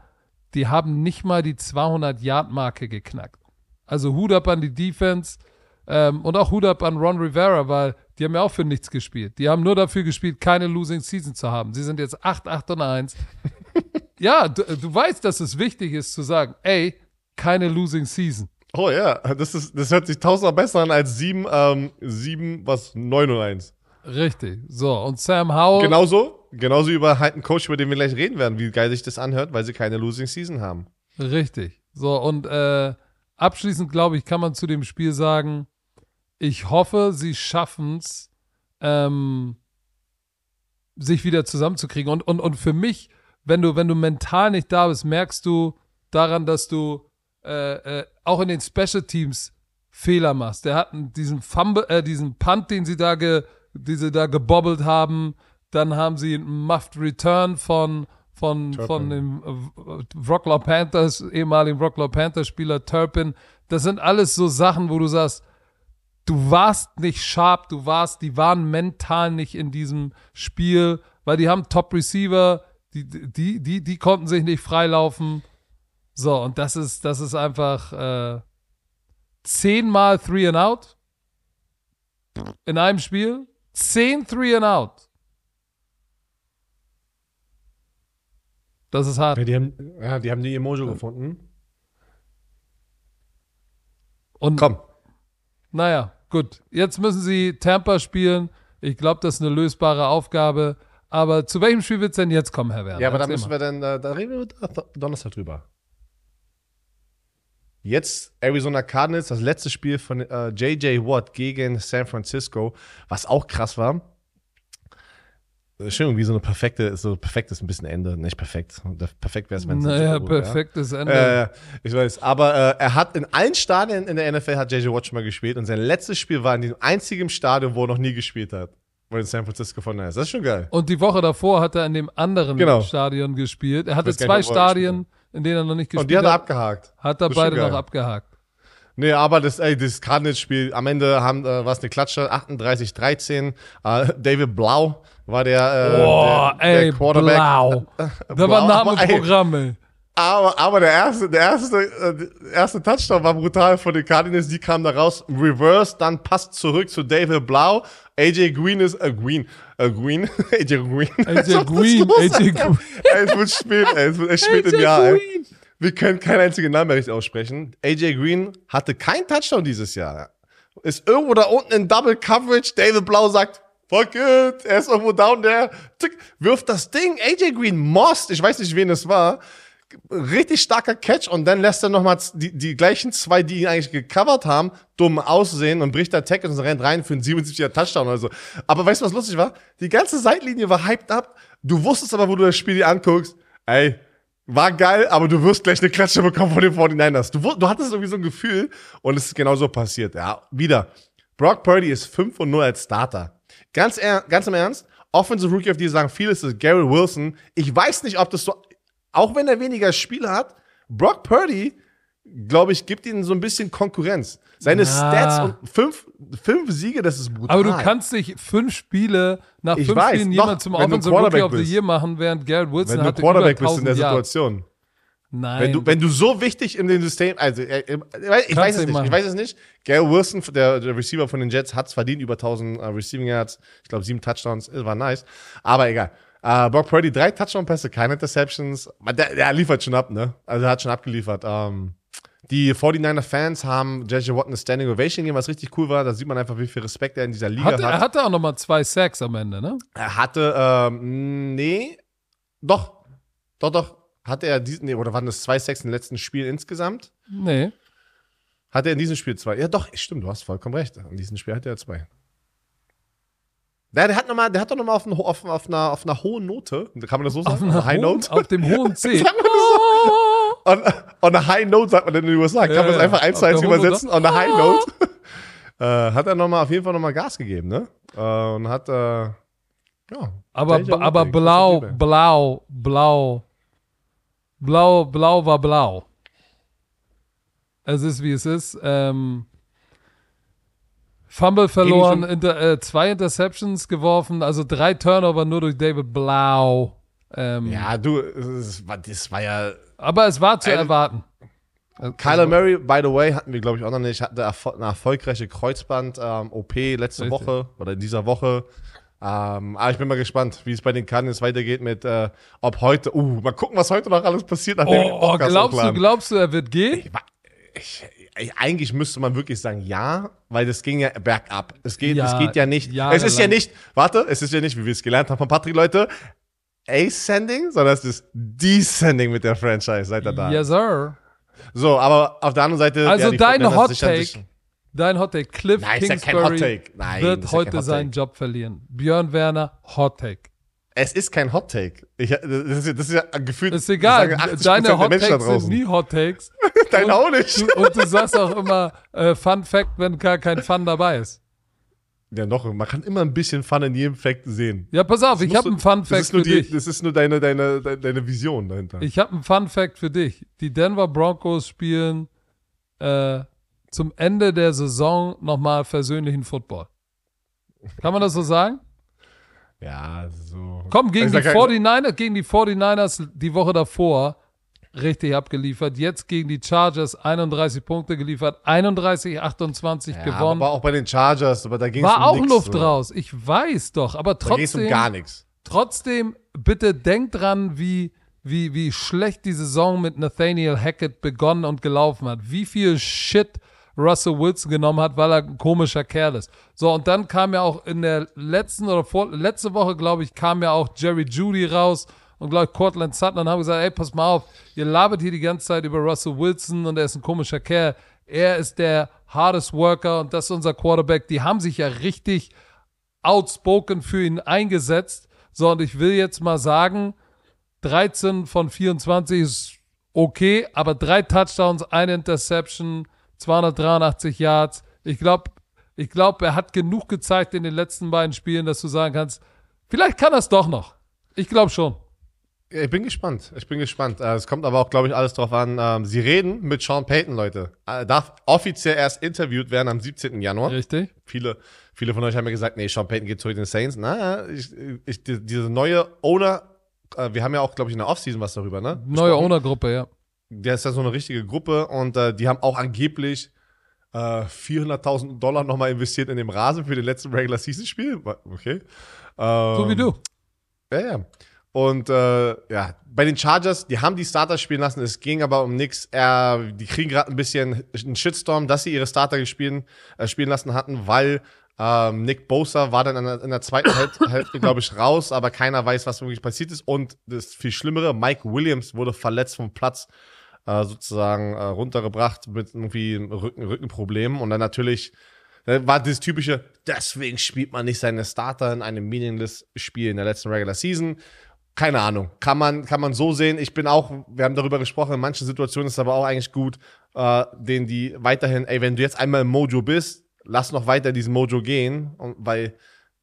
die haben nicht mal die 200 Yard Marke geknackt. Also Hut ab an die Defense. Ähm, und auch Hut ab an Ron Rivera, weil die haben ja auch für nichts gespielt. Die haben nur dafür gespielt, keine Losing Season zu haben. Sie sind jetzt 8, 8 und 1. ja, du, du weißt, dass es wichtig ist zu sagen, ey, keine Losing Season. Oh ja, das, ist, das hört sich tausendmal besser an als 7, ähm, 7 was, 9 und 1. Richtig. So, und Sam Howell. Genauso, genauso über halt einen Coach, über den wir gleich reden werden, wie geil sich das anhört, weil sie keine Losing Season haben. Richtig. So, und äh, abschließend, glaube ich, kann man zu dem Spiel sagen, ich hoffe, sie schaffen es, ähm, sich wieder zusammenzukriegen. Und, und, und für mich, wenn du, wenn du mental nicht da bist, merkst du daran, dass du äh, äh, auch in den Special Teams Fehler machst. Der hat diesen Fumble, äh, diesen Punt, den sie da ge, diese da gebobbelt haben. Dann haben sie einen Muffed Return von von, von dem äh, Rockler Panthers, ehemaligen Rockler Panthers Spieler Turpin. Das sind alles so Sachen, wo du sagst, du warst nicht sharp, du warst, die waren mental nicht in diesem Spiel, weil die haben Top Receiver, die, die, die, die konnten sich nicht freilaufen. So, und das ist, das ist einfach äh, zehnmal Three and Out in einem Spiel. Zehn Three and Out. Das ist hart. Ja, die haben, ja, die, haben die Emojo gefunden. Und, Komm. Naja, gut. Jetzt müssen sie Tampa spielen. Ich glaube, das ist eine lösbare Aufgabe. Aber zu welchem Spiel wird es denn jetzt kommen, Herr Werner? Ja, aber da müssen wir dann, da, da reden wir Donnerstag drüber. Jetzt Arizona Cardinals, das letzte Spiel von äh, JJ Watt gegen San Francisco, was auch krass war. Schön, wie so eine perfekte, so perfekt ist ein bisschen Ende, nicht perfekt. Perfekt wäre es, wenn es Naja, perfektes ja. Ende. Äh, ich weiß, aber äh, er hat in allen Stadien in der NFL hat JJ Watt schon mal gespielt und sein letztes Spiel war in diesem einzigen Stadion, wo er noch nie gespielt hat. Wo er in San Francisco von ist. Das ist schon geil. Und die Woche davor hat er in dem anderen genau. Stadion gespielt. er hatte zwei Stadien, in denen er noch nicht gespielt hat. Und die hat er abgehakt. Hat er beide noch abgehakt. Nee, aber das, ey, das Cardinals-Spiel, am Ende haben, äh, war es eine Klatsche, 38-13. Äh, David Blau war der, äh, oh, der, ey, der Quarterback. Blau. da war Name Programm, ey. Aber, aber der erste, der erste, äh, der erste Touchdown war brutal von den Cardinals. Die kamen da raus, Reverse, dann passt zurück zu David Blau. AJ Green ist, äh, Green, äh, Green, AJ Green. AJ Green, AJ Green. Ey, es wird spät, ey, es wird echt spät im Jahr, ey. Wir können keinen einzigen Namen mehr richtig aussprechen. AJ Green hatte keinen Touchdown dieses Jahr. Ist irgendwo da unten in Double Coverage. David Blau sagt, fuck it, er ist irgendwo down there. Wirft das Ding. AJ Green most, ich weiß nicht, wen es war. Richtig starker Catch und dann lässt er nochmal die, die gleichen zwei, die ihn eigentlich gecovert haben, dumm aussehen und bricht der Tackle und rennt rein für einen 77er Touchdown oder so. Aber weißt du, was lustig war? Die ganze Seitlinie war hyped up. Du wusstest aber, wo du das Spiel dir anguckst, ey, war geil, aber du wirst gleich eine Klatsche bekommen von den 49ers. Du, du hattest irgendwie so ein Gefühl und es ist genauso passiert. Ja, wieder. Brock Purdy ist 5 und 0 als Starter. Ganz, ganz im Ernst, Offensive Rookie of the sagen viele, ist Gary Wilson. Ich weiß nicht, ob das so, auch wenn er weniger Spiele hat, Brock Purdy, glaube ich, gibt ihnen so ein bisschen Konkurrenz. Seine Na. Stats und fünf, fünf Siege, das ist brutal. Aber du kannst nicht fünf Spiele nach ich fünf weiß, Spielen jemand zum Offensive Rookie of the Year machen, während Garrett Wilson Wenn du Quarterback bist in der Situation. Jahr. Nein. Wenn du, wenn du so wichtig in dem System, also äh, äh ich weiß es nicht, machen. ich weiß es nicht. Garrett Wilson, der, der Receiver von den Jets, hat es verdient, über 1000 uh, Receiving Yards, ich glaube sieben Touchdowns, war nice. Aber egal. Uh, Brock Purdy, drei Touchdown-Pässe, keine Interceptions. Der, der liefert schon ab, ne? Also er hat schon abgeliefert. Um, ähm, die 49er-Fans haben J.J. Watt eine Standing Ovation gegeben, was richtig cool war. Da sieht man einfach, wie viel Respekt er in dieser Liga hatte, hat. Er hatte auch nochmal zwei Sacks am Ende, ne? Er hatte, ähm, nee, doch, doch, doch. Hatte er diesen, nee, oder waren das zwei Sacks im letzten Spiel insgesamt? Nee. Hat er in diesem Spiel zwei? Ja, doch, stimmt, du hast vollkommen recht. In diesem Spiel hat er zwei. Ja, der hat noch mal, der hat doch nochmal auf, ein, auf, auf, einer, auf einer hohen Note, kann man das so sagen? Auf, einer High hohen, Note? auf dem hohen C. Sagen wir On, on a high note sagt man in den USA. Kann Ja, man es ja. einfach eins zu eins übersetzen? On a high note. äh, hat er noch mal auf jeden Fall nochmal Gas gegeben, ne? Äh, und hat, äh, ja. Aber, aber blau, ey. blau, blau, blau, blau war blau. Es ist, wie es ist. Ähm, Fumble verloren, inter, äh, zwei Interceptions geworfen, also drei Turnover nur durch David Blau. Ähm, Ja, du, es war, das war ja. Aber es war zu Ein- erwarten. Also- Kyler Murray, by the way, hatten wir, glaube ich, auch noch nicht, hatte eine erfolgreiche Kreuzband-OP letzte Richtig. Woche oder in dieser Woche. Ähm, aber ich bin mal gespannt, wie es bei den Cardinals weitergeht mit, äh, ob heute, uh, mal gucken, was heute noch alles passiert. nachdem Oh, glaubst du, glaubst du, er wird gehen? Ich, ich, ich, eigentlich müsste man wirklich sagen, ja, weil das ging ja bergab. Es geht, Ja, es geht ja nicht. Es ist ja nicht, warte, es ist ja nicht, wie wir es gelernt haben von Patrick, Leute, Ascending, sondern es ist Descending mit der Franchise, seit er da. Yes, sir. So, aber auf der anderen Seite. Also die dein Hot Take, Dein Hot Take, Cliff Nein, ist ja kein Kingsbury Take. Nein, ist wird ja heute Hot seinen. Job verlieren. Björn Werner, Hot Take. Es ist kein Hot Take. Ich, das, ist, ja- das ist ja gefühlt. Ist egal, das sagen 80% deine Hot Takes sind nie Hot Takes. Dein auch nicht. Du, und du sagst auch immer äh, Fun Fact, wenn gar kein Fun dabei ist. Ja, noch, man kann immer ein bisschen Fun in jedem Fact sehen. Ja, pass auf, ich musst habe einen Fun Das Fact für die, dich. das ist nur deine, deine, deine, deine Vision dahinter. Ich habe einen Fun Fact für dich. Die Denver Broncos spielen äh, zum Ende der Saison nochmal versöhnlichen Football. Kann man das so sagen? ja, so. Komm, gegen Ich die sag ja- 49ers, gegen die 49ers die Woche davor richtig abgeliefert. Jetzt gegen die Chargers 31 Punkte geliefert, 31, 28 Ja, gewonnen. aber auch bei den Chargers, aber da ging es War um auch nix, Luft so. raus. Ich weiß doch, aber Da ging es um trotzdem, gar nichts. trotzdem, bitte denkt dran, wie, wie, wie schlecht die Saison mit Nathaniel Hackett begonnen und gelaufen hat. Wie viel Shit Russell Wilson genommen hat, weil er ein komischer Kerl ist. So, und dann kam ja auch in der letzten oder vor, letzte Woche, glaube ich, kam ja auch Jerry Judy raus und glaube ich Cortland Sutton und haben gesagt, ey, pass mal auf, ihr labert hier die ganze Zeit über Russell Wilson und er ist ein komischer Kerl. Er ist der hardest worker und das ist unser Quarterback. Die haben sich ja richtig outspoken für ihn eingesetzt. So, und ich will jetzt mal sagen, 13 von 24 ist okay, aber drei Touchdowns, eine Interception, 283 Yards. Ich glaube, ich glaube, er hat genug gezeigt in den letzten beiden Spielen, dass du sagen kannst, vielleicht kann er es doch noch. Ich glaube schon. Ich bin gespannt. Ich bin gespannt. Äh, Es kommt aber auch, glaube ich, alles drauf an. ähm, Sie reden mit Sean Payton, Leute. Er darf offiziell erst interviewt werden am 17. Januar. Richtig? Viele, viele von euch haben mir gesagt, nee, Sean Payton geht zurück zu den Saints. Na, ich, ich, die- diese neue Owner, äh, wir haben ja auch, glaube ich, in der Offseason was darüber, ne? Neue. Ownergruppe, ja. Der ist ja so eine richtige Gruppe und äh, die haben auch angeblich äh, 400.000 Dollar nochmal investiert in den Rasen für den letzten Regular Season Spiel. Okay. So wie Ähm, du. Ja, ja. Und äh, ja, bei den Chargers, die haben die Starter spielen lassen, es ging aber um nichts. Äh, die kriegen gerade ein bisschen einen Shitstorm, dass sie ihre Starter gespielen, äh, spielen lassen hatten, weil ähm, Nick Bosa war dann in der, in der zweiten Häl- Hälfte, glaube ich, raus, aber keiner weiß, was wirklich passiert ist. Und das viel Schlimmere, Mike Williams wurde verletzt vom Platz äh, sozusagen äh, runtergebracht mit irgendwie Rücken, Rückenproblemen. Und dann natürlich äh, war das typische, deswegen spielt man nicht seine Starter in einem meaningless Spiel in der letzten Regular Season. Keine Ahnung. Kann man, kann man so sehen. Ich bin auch, wir haben darüber gesprochen, in manchen Situationen ist es aber auch eigentlich gut, äh, denen die weiterhin, ey, wenn du jetzt einmal im Mojo bist, lass noch weiter diesen Mojo gehen, und, weil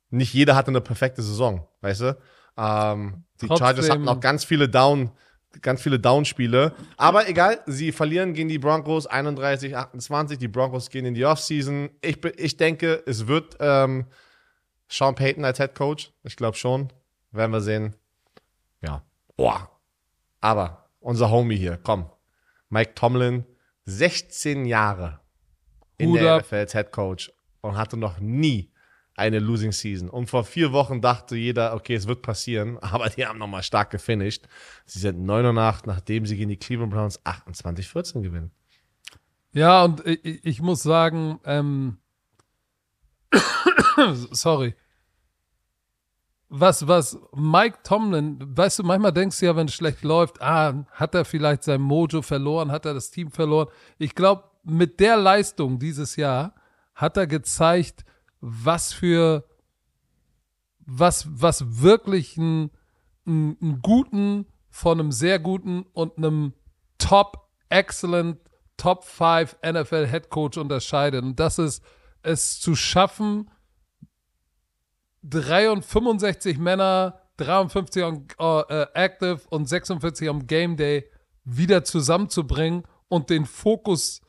nicht jeder hatte eine perfekte Saison, weißt du? Ähm, die Trotzdem- Chargers hatten auch ganz viele Down, ganz viele Down-Spiele. Aber egal, sie verlieren gegen die Broncos 31, 28. Die Broncos gehen in die Offseason. Ich, ich denke, es wird ähm, Sean Payton als Head Coach. Ich glaube schon. Werden wir sehen. Ja. Boah. Aber unser Homie hier, komm. Mike Tomlin, 16 Jahre in Hut der. NFL als Head Coach und hatte noch nie eine Losing Season. Und vor vier Wochen dachte jeder, okay, es wird passieren, aber die haben nochmal stark gefinisht. Sie sind 9 und 8, nachdem sie gegen die Cleveland Browns 28-14 gewinnen. Ja, und ich, ich- muss sagen, ähm, sorry. Was, was Mike Tomlin, weißt du, manchmal denkst du ja, wenn es schlecht läuft, ah, hat er vielleicht sein Mojo verloren, hat er das Team verloren. Ich glaube, mit der Leistung dieses Jahr hat er gezeigt, was für was, was wirklich einen, einen guten von einem sehr guten und einem top, excellent, top 5 NFL Head Coach unterscheidet. Und das ist es zu schaffen, 65 Männer, 53 on, uh, active und 46 am Game Day wieder zusammenzubringen und den Fokus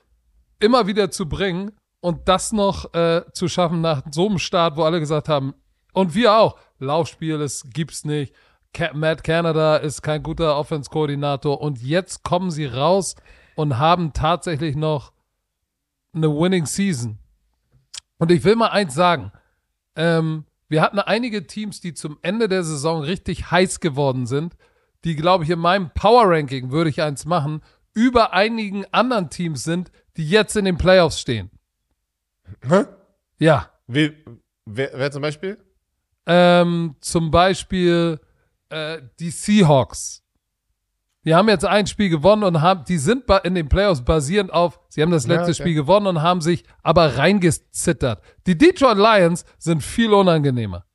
immer wieder zu bringen und das noch äh, zu schaffen nach so einem Start, wo alle gesagt haben, und wir auch, Laufspiel, das gibt's nicht. Matt Canada ist kein guter Offense-Koordinator und jetzt kommen sie raus und haben tatsächlich noch eine Winning Season. Und ich will mal eins sagen. Ähm, wir hatten einige Teams, die zum Ende der Saison richtig heiß geworden sind, die, glaube ich, in meinem Power Ranking würde ich eins machen, über einigen anderen Teams sind, die jetzt in den Playoffs stehen. Hä? Ja. Wie, wer, wer zum Beispiel? Ähm, zum Beispiel äh, die Seahawks. Die haben jetzt ein Spiel gewonnen und haben, die sind in den Playoffs basierend auf, sie haben das letzte ja, okay. Spiel gewonnen und haben sich aber reingezittert. Die Detroit Lions sind viel unangenehmer.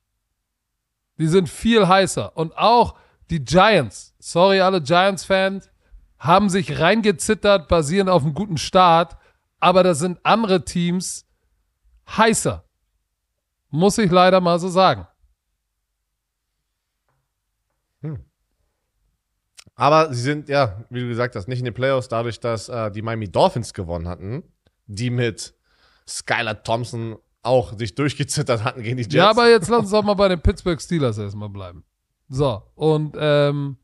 Die sind viel heißer. Und auch die Giants, sorry alle Giants-Fans, haben sich reingezittert, basierend auf einem guten Start. Aber da sind andere Teams heißer. Muss ich leider mal so sagen. Hm. Aber sie sind, ja, wie du gesagt hast, nicht in den Playoffs, dadurch, dass äh, die Miami Dolphins gewonnen hatten, die mit Skylar Thompson auch sich durchgezittert hatten gegen die Jets. Ja, aber jetzt lass uns auch mal bei den Pittsburgh Steelers erstmal bleiben. So, und ähm,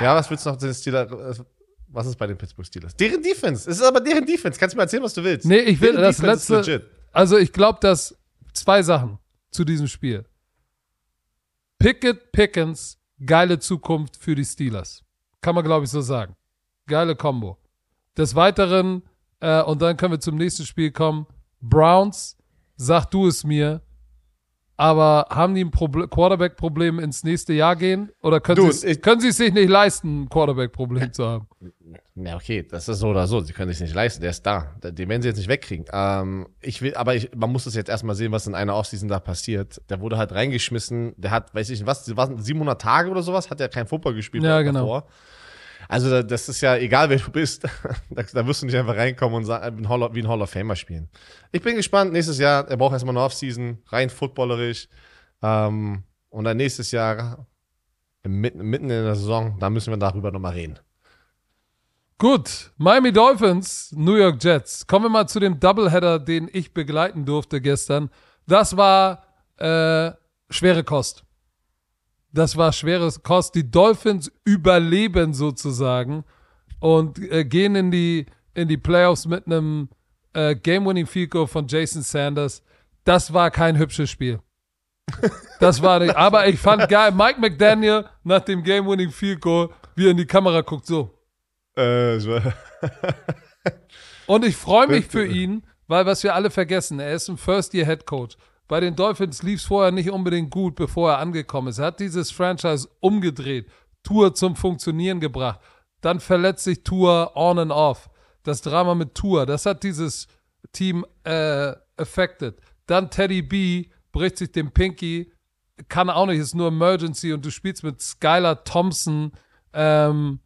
ja, was willst du noch den Steelers? Was ist bei den Pittsburgh Steelers? Deren Defense. Es ist aber deren Defense. Kannst du mir erzählen, was du willst? Nee, ich will deren das Defense letzte. Also ich glaube, dass zwei Sachen zu diesem Spiel. Pickett Pickens, geile Zukunft für die Steelers. Kann man, glaube ich, so sagen. Geile Combo. Des Weiteren, äh, und dann können wir zum nächsten Spiel kommen. Browns, sag du es mir, aber haben die ein Quarterback-Problem ins nächste Jahr gehen? Oder können, sie, es sich nicht leisten, ein Quarterback-Problem zu haben? Ja, okay, das ist so oder so. Sie können es nicht leisten, der ist da. Den werden sie jetzt nicht wegkriegen. Ähm, ich will, aber ich, man muss das jetzt erstmal sehen, was in einer Offseason da passiert. Der wurde halt reingeschmissen. Der hat, weiß ich nicht, was, was 700 Tage oder sowas, hat er kein Football gespielt ja, genau. Also das ist ja egal, wer du bist, da, da wirst du nicht einfach reinkommen und sagen, wie ein Hall of Famer spielen. Ich bin gespannt, nächstes Jahr, er braucht erstmal eine Offseason, rein footballerisch. Ähm, und dann nächstes Jahr, mitten, mitten in der Saison, da müssen wir darüber nochmal reden. Gut, Miami Dolphins, New York Jets. Kommen wir mal zu dem Doubleheader, den ich begleiten durfte gestern. Das war äh, schwere Kost. Das war schwere Kost. Die Dolphins überleben sozusagen und äh, gehen in die, in die Playoffs mit einem äh, Game-Winning Field Goal von Jason Sanders. Das war kein hübsches Spiel. Das war nicht. Aber ich fand geil, Mike McDaniel nach dem Game-Winning Field Goal, wie er in die Kamera guckt, so. Äh, und ich freue mich für ihn, weil was wir alle vergessen, er ist ein First-Year-Head Coach. Bei den Dolphins lief es vorher nicht unbedingt gut, bevor er angekommen ist. Er hat dieses Franchise umgedreht, Tour zum Funktionieren gebracht. Dann verletzt sich Tour on and off. Das Drama mit Tour, das hat dieses Team äh, affected. Dann Teddy B bricht sich den Pinky, kann auch nicht, ist nur Emergency und du spielst mit Skylar Thompson, ähm,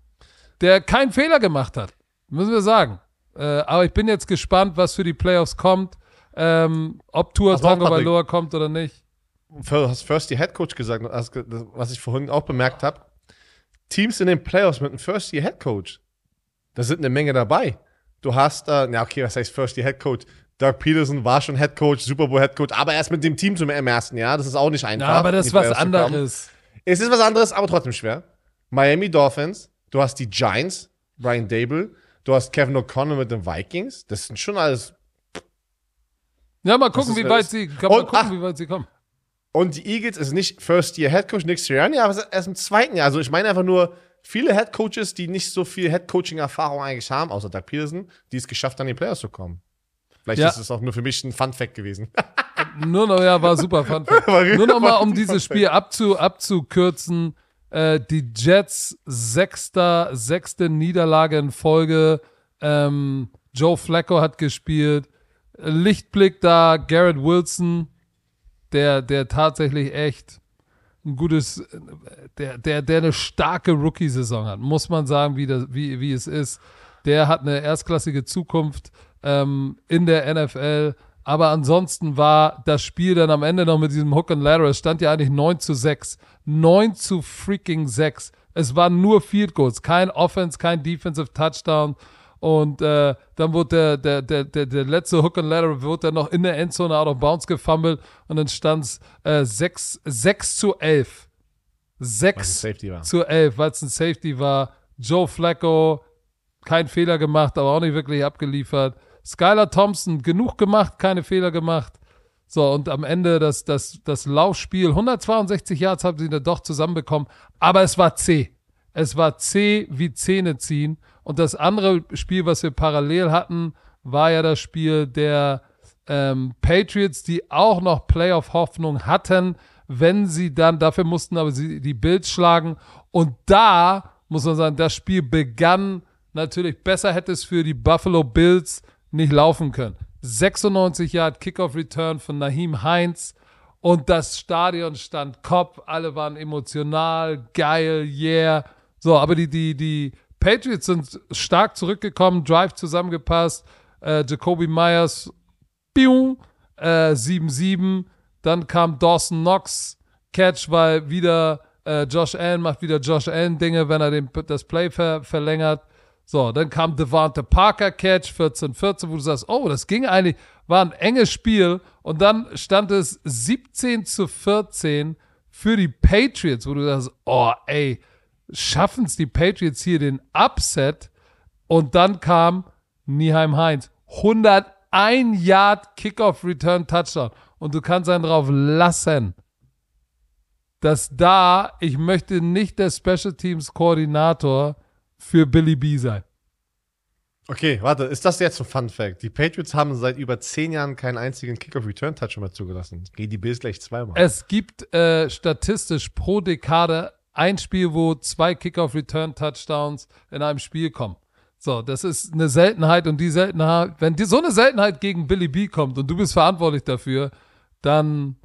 der keinen Fehler gemacht hat, müssen wir sagen. Äh, aber ich bin jetzt gespannt, was für die Playoffs kommt. Ähm, ob Tour Tango Valor kommt oder nicht. Du hast First Year Head Coach gesagt, was ich vorhin auch bemerkt habe. Teams in den Playoffs mit einem First Year Head Coach, da sind eine Menge dabei. Du hast, äh, na okay, was heißt First Year Head Coach? Doug Peterson war schon Head Coach, Super Bowl Head Coach, aber erst mit dem Team zum ersten Jahr. Das ist auch nicht einfach. Ja, aber das ist was anderes. Es ist was anderes, aber trotzdem schwer. Miami Dolphins, du hast die Giants, Brian Dable, du hast Kevin O'Connor mit den Vikings. Das sind schon alles ja, mal gucken, wie weit sie, kann mal gucken, ach, wie weit sie kommen. Und die Eagles ist nicht First Year Head Coach Nick Sirianni, aber erst im zweiten Jahr. Also ich meine einfach nur viele Head Coaches, die nicht so viel Head Coaching Erfahrung eigentlich haben, außer Doug Peterson, die es geschafft haben, in die Playoffs zu kommen. Vielleicht ja. ist es auch nur für mich ein Fun Fact gewesen. nur noch, ja, war super Fun Fact. nur noch mal, um dieses Spiel abzu, abzukürzen. Äh, die Jets sechster, sechste Niederlage in Folge. Ähm, Joe Flacco hat gespielt. Lichtblick da, Garrett Wilson, der, der tatsächlich echt ein gutes, der, der, der eine starke Rookie-Saison hat, muss man sagen, wie, das, wie, wie es ist. Der hat eine erstklassige Zukunft ähm, in der NFL. Aber ansonsten war das Spiel dann am Ende noch mit diesem Hook and Ladder. Es stand ja eigentlich 9 zu 6. 9 zu freaking 6. Es waren nur Field Goals. Kein Offense, kein Defensive Touchdown. Und äh, dann wurde der, der, der, der letzte Hook and Ladder wurde dann noch in der Endzone out of bounds gefummelt und dann stand es äh, 6, 6 zu 11. 6 zu 11, weil es ein Safety war. Joe Flacco, kein Fehler gemacht, aber auch nicht wirklich abgeliefert. Skylar Thompson, genug gemacht, keine Fehler gemacht. So, und am Ende das, das, das Laufspiel, 162 Yards haben sie dann doch zusammenbekommen, aber es war C. Es war C wie Zähne ziehen. Und das andere Spiel, was wir parallel hatten, war ja das Spiel der ähm, Patriots, die auch noch Playoff-Hoffnung hatten, wenn sie dann, dafür mussten aber sie die Bills schlagen. Und da muss man sagen, das Spiel begann natürlich besser hätte es für die Buffalo Bills nicht laufen können. 96 Yard Kickoff Return von Naheem Heinz und das Stadion stand Kopf, alle waren emotional, geil, yeah. So, aber die, die, die Patriots sind stark zurückgekommen, Drive zusammengepasst, äh, Jacoby Myers, 7-7, äh, dann kam Dawson Knox, Catch, weil wieder äh, Josh Allen macht wieder Josh Allen Dinge, wenn er den, das Play ver, verlängert. So, dann kam Devante Parker Catch 14-14, wo du sagst, oh, das ging eigentlich, war ein enges Spiel. Und dann stand es 17 zu 14 für die Patriots, wo du sagst, oh, ey, schaffen es die Patriots hier den Upset. Und dann kam Nieheim Heinz. 101 Yard Kickoff Return Touchdown. Und du kannst einen drauf lassen, dass da, ich möchte nicht der Special Teams Koordinator für Billy B sein. Okay, warte, ist das jetzt ein Fun Fact? Die Patriots haben seit über zehn Jahren keinen einzigen Kick-of-Return-Touch mehr zugelassen. Gehen die Bills gleich zweimal. Es gibt äh, statistisch pro Dekade ein Spiel, wo zwei Kick-of-Return-Touchdowns in einem Spiel kommen. So, das ist eine Seltenheit und die Seltenheit, wenn die, so eine Seltenheit gegen Billy B kommt und du bist verantwortlich dafür, dann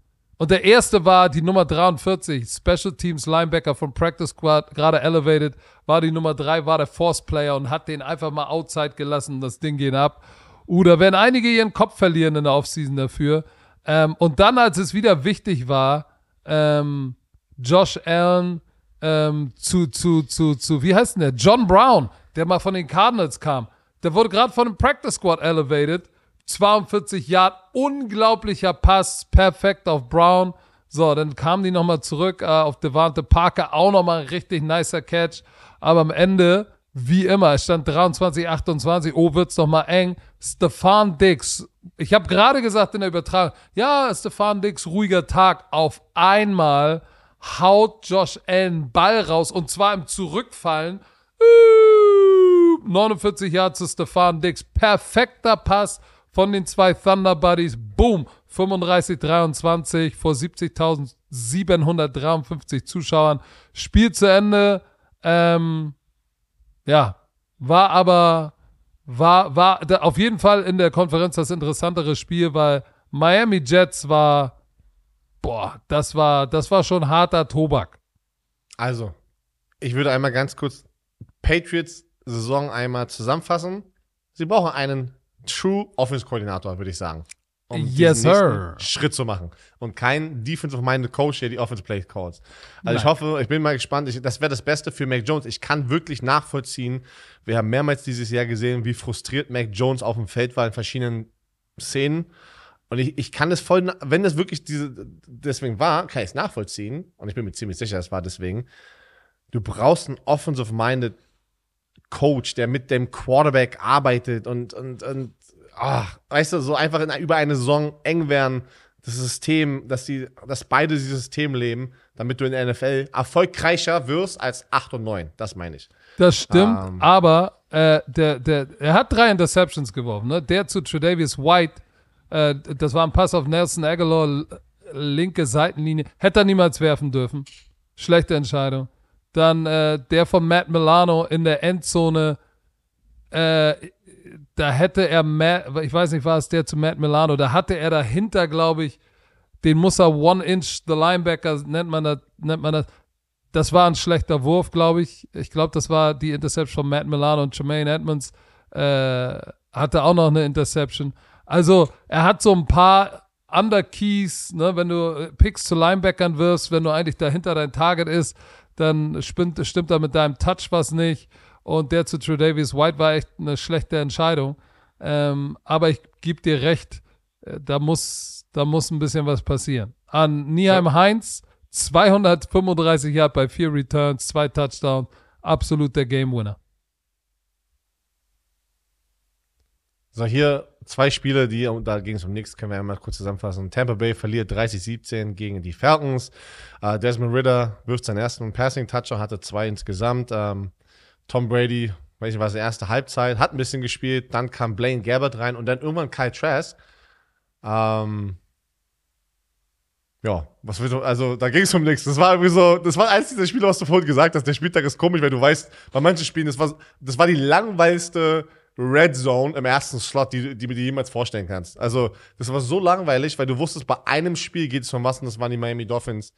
und der erste war die Nummer 43, Special Teams Linebacker von Practice Squad, gerade elevated, war die Nummer 3, war der Force Player und hat den einfach mal outside gelassen, das Ding geht ab. Oder werden einige ihren Kopf verlieren in der Offseason dafür. Ähm, und dann, als es wieder wichtig war, ähm, Josh Allen ähm, zu, zu, zu, zu, wie heißt denn der? John Brown, der mal von den Cardinals kam. Der wurde gerade von dem Practice Squad elevated 42 Yard, unglaublicher Pass, perfekt auf Brown. So, dann kamen die nochmal zurück äh, auf Devante Parker, auch nochmal ein richtig nicer Catch. Aber am Ende, wie immer, es stand 23, 28, oh, wird's doch mal eng. Stefan Dix, ich habe gerade gesagt in der Übertragung, ja, Stefan Dix, ruhiger Tag. Auf einmal haut Josh Allen Ball raus und zwar im Zurückfallen. 49 Jahre zu Stefan Dix, perfekter Pass von den zwei Thunder Buddies. Boom! 35-23 vor 70.753 Zuschauern. Spiel zu Ende. Ähm, ja, war aber, war, war auf jeden Fall in der Konferenz das interessantere Spiel, weil Miami Jets war, boah, das war, das war schon harter Tobak. Also, ich würde einmal ganz kurz Patriots Saison einmal zusammenfassen. Sie brauchen einen True Offense Koordinator, würde ich sagen. Um yes, sir. Schritt zu machen. Und kein Defensive-minded Coach, der die Offense Play calls. Also Nein. ich hoffe, ich bin mal gespannt. Ich, das wäre das Beste für Mac Jones. Ich kann wirklich nachvollziehen. Wir haben mehrmals dieses Jahr gesehen, wie frustriert Mac Jones auf dem Feld war in verschiedenen Szenen. Und ich, ich kann es voll, wenn das wirklich diese, deswegen war, kann ich es nachvollziehen. Und ich bin mir ziemlich sicher, es war deswegen. Du brauchst einen offensive-minded Coach, der mit dem Quarterback arbeitet und, und, und ach, weißt du, so einfach in, über eine Saison eng werden, das System, dass, die, dass beide dieses System leben, damit du in der NFL erfolgreicher wirst als 8 und 9. Das meine ich. Das stimmt, ähm. aber äh, der, der, er hat drei Interceptions geworfen. Ne? Der zu Tredavious White, äh, das war ein Pass auf Nelson Aguilar, linke Seitenlinie. Hätte er niemals werfen dürfen. Schlechte Entscheidung. Dann äh, der von Matt Milano in der Endzone. Äh, da hätte er, Matt, ich weiß nicht, war es der zu Matt Milano, da hatte er dahinter, glaube ich, den muss er One-Inch, the Linebacker, nennt man das, nennt man das. Das war ein schlechter Wurf, glaube ich. Ich glaube, das war die Interception von Matt Milano und Jermaine Edmonds äh, hatte auch noch eine Interception. Also, er hat so ein paar Underkeys, ne, wenn du Picks zu Linebackern wirst, wenn du eigentlich dahinter dein Target ist, dann stimmt, stimmt da mit deinem Touch was nicht. Und der zu True Davis White war echt eine schlechte Entscheidung. Ähm, aber ich gebe dir recht, äh, da muss, da muss ein bisschen was passieren. An Nieheim ja. Heinz, 235 Yard bei vier Returns, zwei Touchdowns, absolut der Game Winner. So, hier zwei Spiele, die, und da ging es um nichts, können wir einmal kurz zusammenfassen. Tampa Bay verliert 30-17 gegen die Falcons. Uh, Desmond Ritter wirft seinen ersten Passing-Toucher, hatte zwei insgesamt. Ähm, Tom Brady, weiß nicht, was die erste Halbzeit, hat ein bisschen gespielt, dann kam Blaine Gabbert rein und dann irgendwann Kyle Trask. Ähm, ja, was wird, also da ging es um nichts. Das war irgendwie so, das war eins dieser Spiele, was du vorhin gesagt hast. Der Spieltag ist komisch, weil du weißt, bei manchen Spielen, das war, das war die langweiligste Red Zone im ersten Slot, die, die du dir jemals vorstellen kannst. Also, das war so langweilig, weil du wusstest, bei einem Spiel geht es um was und das waren die Miami Dolphins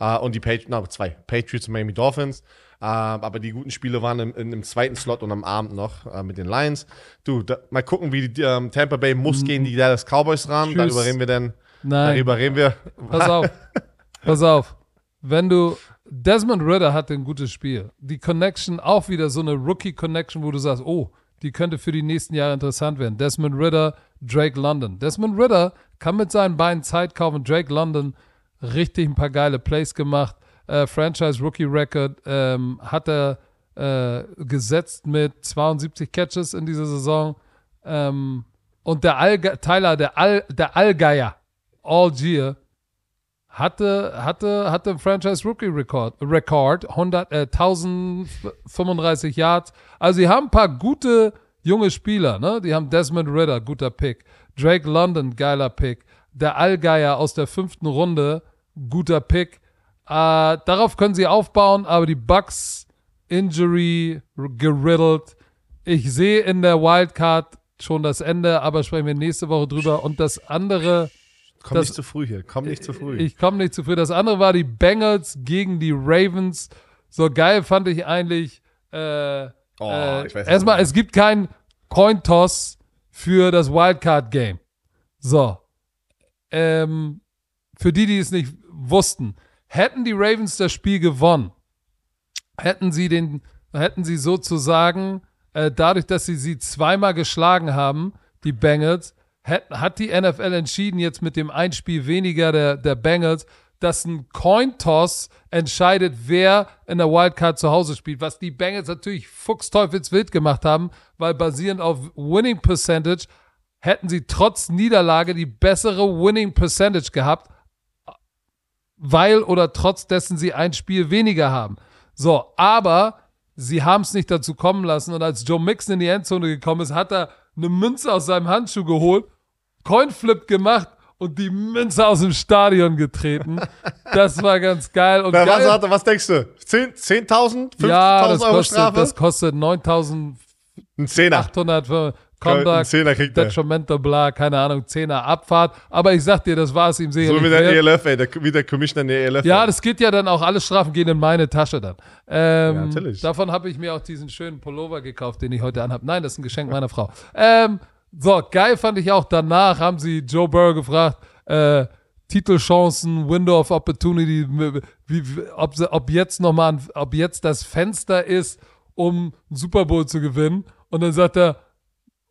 äh, und die Patriots, no, zwei, Patriots und Miami Dolphins. Äh, aber die guten Spiele waren im, im, zweiten Slot und am Abend noch äh, mit den Lions. Du, da, mal gucken, wie die ähm, Tampa Bay muss mhm. gegen die Dallas Cowboys ran. Darüber reden wir dann. Nein. Darüber reden wir. Pass auf. Pass auf. Wenn du Desmond Ritter hat ein gutes Spiel. Die Connection auch wieder so eine Rookie-Connection, wo du sagst, oh, die könnte für die nächsten Jahre interessant werden. Desmond Ritter, Drake London. Desmond Ritter kann mit seinen beiden Zeit kaufen. Drake London richtig ein paar geile Plays gemacht äh, Franchise Rookie Record ähm, hat er äh, gesetzt mit 72 Catches in dieser Saison. Ähm, und der Alge Tyler, der, Al der Allgeier, Algier, hatte, hatte, hatte Franchise Rookie Record, Record 100, äh, 1035 Yards. Also, sie haben ein paar gute junge Spieler, ne? Die haben Desmond Ritter, guter Pick. Drake London, geiler Pick. Der Allgeier aus der fünften Runde, guter Pick. Äh, darauf können sie aufbauen, aber die Bucks Injury geriddelt. Ich sehe in der Wildcard schon das Ende, aber sprechen wir nächste Woche drüber. Und das andere. Komm das, nicht zu früh hier. Komm nicht zu früh. Ich komme nicht zu früh. Das andere war die Bengals gegen die Ravens. So geil fand ich eigentlich. Äh, oh, äh, ich weiß erstmal, es gibt keinen Coin-Toss für das Wildcard-Game. So. Ähm, für die, die es nicht wussten. Hätten die Ravens das Spiel gewonnen, hätten sie den, hätten sie sozusagen, äh, dadurch, dass sie sie zweimal geschlagen haben, die Bengals, hat, die NFL entschieden, jetzt mit dem Einspiel weniger der, der Bengals, dass ein Coin-Toss entscheidet, wer in der Wildcard zu Hause spielt, was die Bengals natürlich fuchsteufelswild gemacht haben, weil basierend auf Winning Percentage hätten sie trotz Niederlage die bessere Winning Percentage gehabt, weil oder trotz dessen sie ein Spiel weniger haben. So, aber sie haben es nicht dazu kommen lassen und als Joe Mixon in die Endzone gekommen ist, hat er eine Münze aus seinem Handschuh geholt, Coinflip gemacht und die Münze aus dem Stadion getreten. Das war ganz geil. Und Wer geil, was, was denkst du? 10.000? 10 15.000 ja, Euro kostet, Strafe? Das kostet 9.000. Ein Zehner. 800. Conduct, Detrimental, bla, keine Ahnung, Zehner Abfahrt. Aber ich sag dir, das war es ihm sicherlich. So wie der ELF, ey, der, wie der Commissioner der ELF. Ja, das geht ja dann auch, alle Strafen gehen in meine Tasche dann. Ähm, ja, natürlich. Davon habe ich mir auch diesen schönen Pullover gekauft, den ich heute anhabe. Nein, das ist ein Geschenk meiner Frau. Ähm, so, geil fand ich auch, danach haben sie Joe Burrow gefragt, äh, Titelchancen, Window of Opportunity, wie, ob, ob jetzt nochmal, ob jetzt das Fenster ist, um Super Bowl zu gewinnen. Und dann sagt er,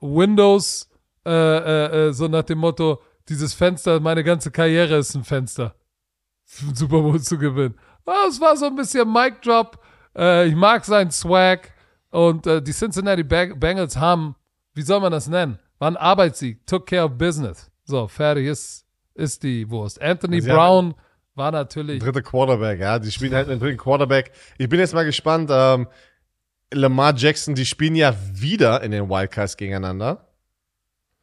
Windows, äh, äh, äh, so nach dem Motto, dieses Fenster, meine ganze Karriere ist ein Fenster, für Super Bowl zu gewinnen. Ah, es war so ein bisschen Mic Drop. Äh, ich mag seinen Swag. Und äh, die Cincinnati Bengals haben, wie soll man das nennen? War ein Arbeitssieg, took care of business. So, fertig ist, ist die Wurst. Anthony also Brown war natürlich. Dritte Quarterback, ja. Die spielen halt einen dritten Quarterback. Ich bin jetzt mal gespannt. Ähm, Lamar Jackson, die spielen ja wieder in den Wildcards gegeneinander.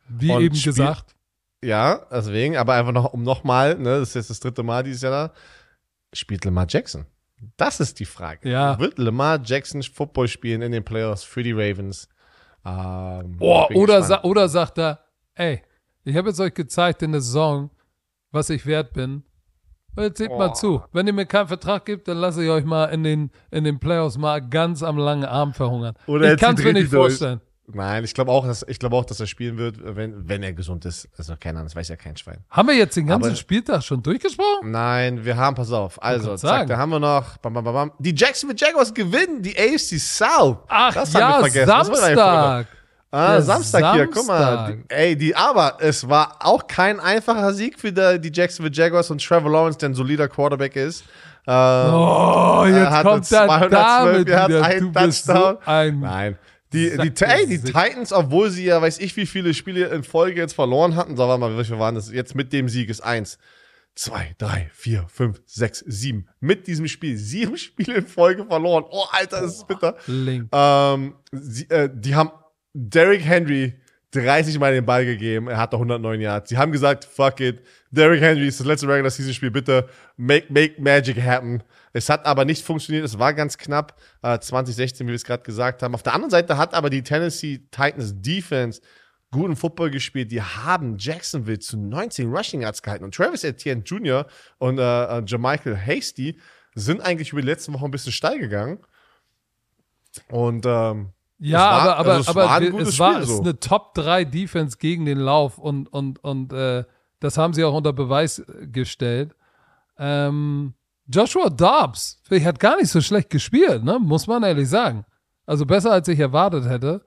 Wie eben gesagt. Ja, deswegen, aber einfach noch, um nochmal, ne, das ist jetzt das dritte Mal dieses Jahr da, spielt Lamar Jackson. Das ist die Frage. Ja. Wird Lamar Jackson Football spielen in den Playoffs für die Ravens? Ähm, Oh, oder, sa oder sagt er, ey, ich habe jetzt euch gezeigt in der Saison, was ich wert bin. Jetzt seht mal Oh. zu. Wenn ihr mir keinen Vertrag gibt, dann lasse ich euch mal in den, in den Playoffs mal ganz am langen Arm verhungern. Oder ich kann es mir nicht durch. vorstellen. Nein, ich glaube auch, dass ich glaube auch, dass er spielen wird, wenn, wenn er gesund ist. Also keine Ahnung, das weiß ja kein Schwein. Haben wir jetzt den ganzen Aber- Spieltag schon durchgesprochen? Nein, wir haben, pass auf. Also, zack, da haben wir noch. Bam, bam, bam, bam. Die Jacksonville Jaguars gewinnen die AFC South. Ach das haben ja, wir vergessen. Samstag. Ah, Der Samstag, hier, guck mal. Samstag. Ey, die, aber es war auch kein einfacher Sieg für die, die Jacksonville Jaguars und Trevor Lawrence, der ein solider Quarterback ist. Ähm, Oh, jetzt kommt der 212 David Yards, ein bist so Touchdown. ein Nein. Die, die, ey, die. Titans, obwohl sie ja weiß ich wie viele Spiele in Folge jetzt verloren hatten, sagen wir mal, viele waren das? Jetzt mit dem Sieg ist eins, zwei, drei, vier, fünf, sechs, sieben. Mit diesem Spiel sieben Spiele in Folge verloren. Oh, Alter, das ist bitter. Link. Ähm, sie, äh, die haben Derrick Henry 30 Mal den Ball gegeben. Er hatte 109 Yards. Sie haben gesagt, fuck it. Derrick Henry ist das letzte Regular Season Spiel. Bitte make, make magic happen. Es hat aber nicht funktioniert. Es war ganz knapp. Äh, 2016, wie wir es gerade gesagt haben. Auf der anderen Seite hat aber die Tennessee Titans Defense guten Football gespielt. Die haben Jacksonville zu 19 Rushing Yards gehalten. Und Travis Etienne Jr. und äh, äh, Jermichael Hasty sind eigentlich über die letzten Wochen ein bisschen steil gegangen. Und ähm, Ja, war- aber, aber, also es aber war wir- es war Spiel so. eine Top 3 Defense gegen den Lauf und, und, und äh, das haben sie auch unter Beweis äh, gestellt. Ähm, Joshua Dobbs, hat gar nicht so schlecht gespielt, ne? muss man ehrlich sagen. Also besser als ich erwartet hätte.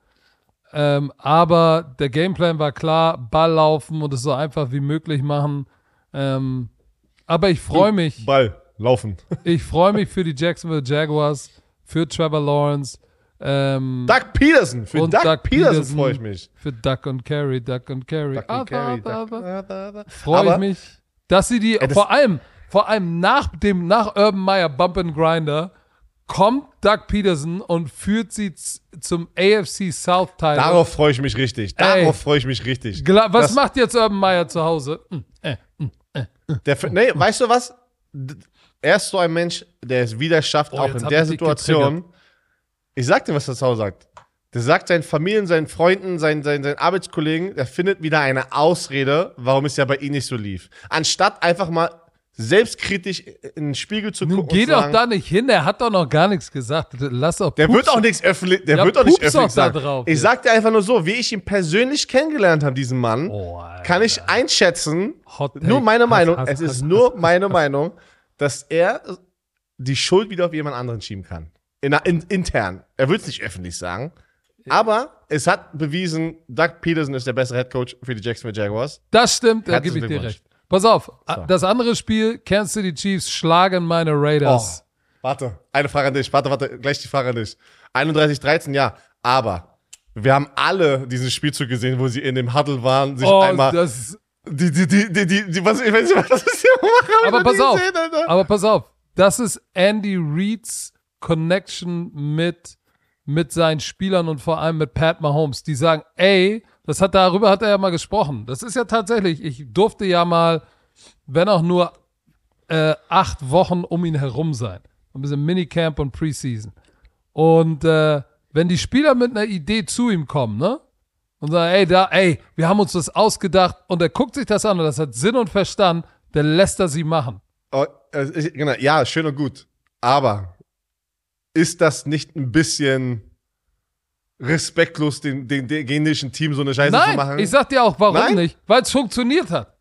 Ähm, aber der Gameplan war klar, Ball laufen und es so einfach wie möglich machen. Ähm, aber ich freue mich. Ball laufen. Ich freue mich für die Jacksonville Jaguars, für Trevor Lawrence. Ähm, Doug Peterson. Für Und Doug, Doug Peterson, freue ich mich. für Duck und Carry, Duck und Carry. Aber, Doug- aber, aber- freue ich mich, dass sie die, das- vor allem, vor allem nach dem, nach Urban Meyer Bump and Grinder, kommt Doug Peterson und führt sie zum AFC South Title. Darauf freue ich mich richtig. Ey. Darauf freue ich mich richtig. Was Das- macht jetzt Urban Meyer zu Hause? Hm, äh. Der, nee, weißt du was? Er ist so ein Mensch, der es wieder schafft, Oh, auch in der Situation. Ich sag dir, was der Sau sagt. Der sagt seinen Familien, seinen Freunden, seinen, seinen, seinen Arbeitskollegen, er findet wieder eine Ausrede, warum es ja bei ihm nicht so lief. Anstatt einfach mal selbstkritisch in den Spiegel zu Nun gucken geh doch sagen, da nicht hin, er hat doch noch gar nichts gesagt. Lass doch Der Pups- wird auch nichts öffentlich, der Ja, wird auch nicht öffentlich da sagen. drauf ich sag dir einfach nur so, wie ich ihn persönlich kennengelernt habe, diesen Mann, Oh, kann ich einschätzen, nur meine Meinung, es ist nur meine Meinung, dass er die Schuld wieder auf jemand anderen schieben kann. In, in, intern. Er will es nicht öffentlich sagen. Aber es hat bewiesen, Doug Peterson ist der bessere Headcoach für die Jacksonville Jaguars. Das stimmt, da gebe ich dir recht. Pass auf, So. das andere Spiel, Kansas City Chiefs schlagen meine Raiders. Warte, eine Frage an dich. Warte, warte, gleich die Frage an dich. 31-13, ja. Aber wir haben alle diesen Spielzug gesehen, wo sie in dem Huddle waren, sich Oh, einmal das, Die, die, die, die, die, die was, ich weiß nicht, was das hier machen, aber pass auf, gesehen, aber pass auf, das ist Andy Reids Connection mit, mit seinen Spielern und vor allem mit Pat Mahomes, die sagen, ey, das hat darüber hat er ja mal gesprochen. Das ist ja tatsächlich, ich durfte ja mal, wenn auch nur äh, acht Wochen um ihn herum sein. Ein bisschen Minicamp und Preseason. Und äh, wenn die Spieler mit einer Idee zu ihm kommen, ne? Und sagen, ey, da, ey, wir haben uns das ausgedacht und er guckt sich das an und das hat Sinn und Verstand, dann lässt er sie machen. Oh, äh, genau, ja, schön und gut. Aber ist das nicht ein bisschen respektlos, den, den, den genischen Team so eine Scheiße zu Nein, machen? ich sag dir auch, warum Nein? nicht? Weil es funktioniert hat.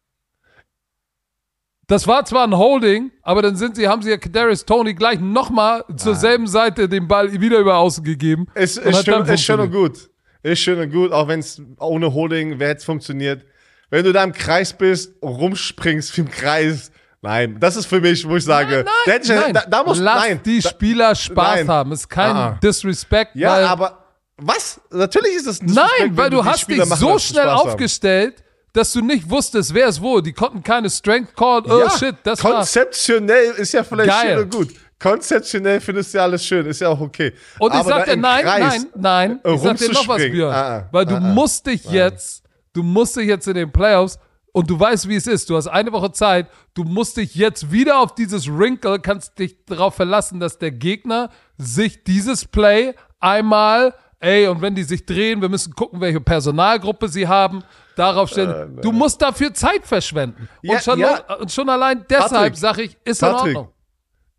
Das war zwar ein Holding, aber dann sind sie, haben sie ja Kadarius Tony gleich nochmal zur selben Seite den Ball wieder über außen gegeben. ist, ist, schön, ist schön und gut. Ist schön und gut, auch wenn es ohne Holding, wer jetzt funktioniert. Wenn du da im Kreis bist, rumspringst wie im Kreis, nein, das ist für mich, wo ich sage, da, hätte ich, Nein, da, da muss, lass nein, die Spieler Spaß nein. haben. Ist kein Ah. Disrespect. ja, weil, aber was? Natürlich ist es ein Nein, Disrespect, weil wenn du hast Spieler dich machen, so schnell Spaß haben. aufgestellt, dass du nicht wusstest, wer ist wo. Die konnten keine Strength Call. Oh ja, shit, das war. konzeptionell ist ja vielleicht Geil. schön und gut. Konzeptionell findest du ja alles schön, ist ja auch okay. Und ich Aber da sag dir, nein, Kreis, nein, nein. Ich sag dir noch was. Björn. Ah, ah, weil du ah, ah. musst dich jetzt, du musst dich jetzt in den Playoffs und du weißt, wie es ist. Du hast eine Woche Zeit. Du musst dich jetzt wieder auf dieses Wrinkle, kannst dich darauf verlassen, dass der Gegner sich dieses Play einmal, ey, und wenn die sich drehen, wir müssen gucken, welche Personalgruppe sie haben, darauf stellen. Äh, du musst dafür Zeit verschwenden. Ja, und, schon, ja. und schon allein deshalb sage ich, ist Patrick, in Ordnung.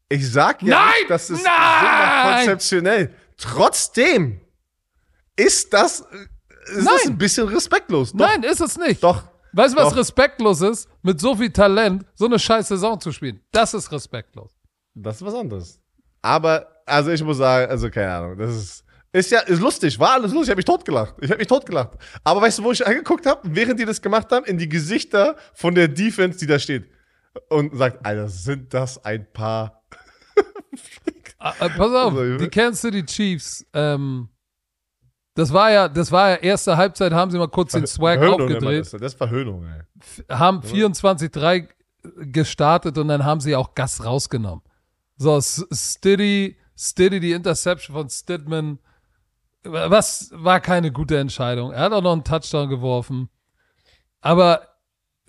Ich sag ja, Nein! nicht, das ist Nein! konzeptionell. Trotzdem ist das, ist das Nein! ein bisschen respektlos. Doch, Nein, ist es nicht. Doch. Weißt du, was Doch. respektlos ist? Mit so viel Talent so eine scheiß Saison zu spielen. Das ist respektlos. Das ist was anderes. Aber, also ich muss sagen, also keine Ahnung, das ist, ist ja, ist lustig, war alles lustig, ich habe mich totgelacht. Ich habe mich totgelacht. Aber weißt du, wo ich angeguckt habe, während die das gemacht haben, in die Gesichter von der Defense, die da steht. Und sagt, Alter, sind das ein paar. Ah, äh, pass auf, Also, die Kansas City Chiefs, ähm, das war ja, das war ja erste Halbzeit, haben sie mal kurz den Swag Verhöhnung aufgedreht, Das, das ist Verhöhnung, ey. haben 24-3 gestartet und dann haben sie auch Gas rausgenommen. So, Stiddy, Stiddy, die Interception von Stidman, was war keine gute Entscheidung. Er hat auch noch einen Touchdown geworfen. Aber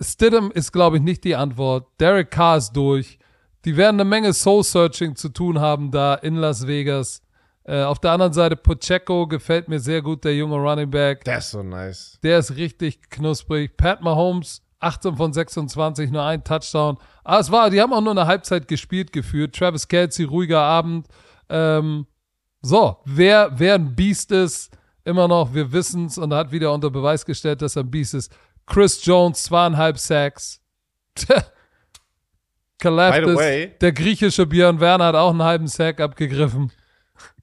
Stidham ist, glaube ich, nicht die Antwort. Derek Carr ist durch. Die werden eine Menge Soul-Searching zu tun haben da in Las Vegas. Äh, auf der anderen Seite, Pacheco gefällt mir sehr gut, der junge Running Back. Der ist so nice. Der ist richtig knusprig. Pat Mahomes, 18 von 26, nur ein Touchdown. Aber es war, die haben auch nur eine Halbzeit gespielt geführt. Travis Kelsey, ruhiger Abend. Ähm, so, wer, wer ein Biest ist, immer noch, wir wissen's und hat wieder unter Beweis gestellt, dass er ein Biest ist. Chris Jones, zweieinhalb Sacks. Kalafdis, der griechische Björn Werner hat auch einen halben Sack abgegriffen.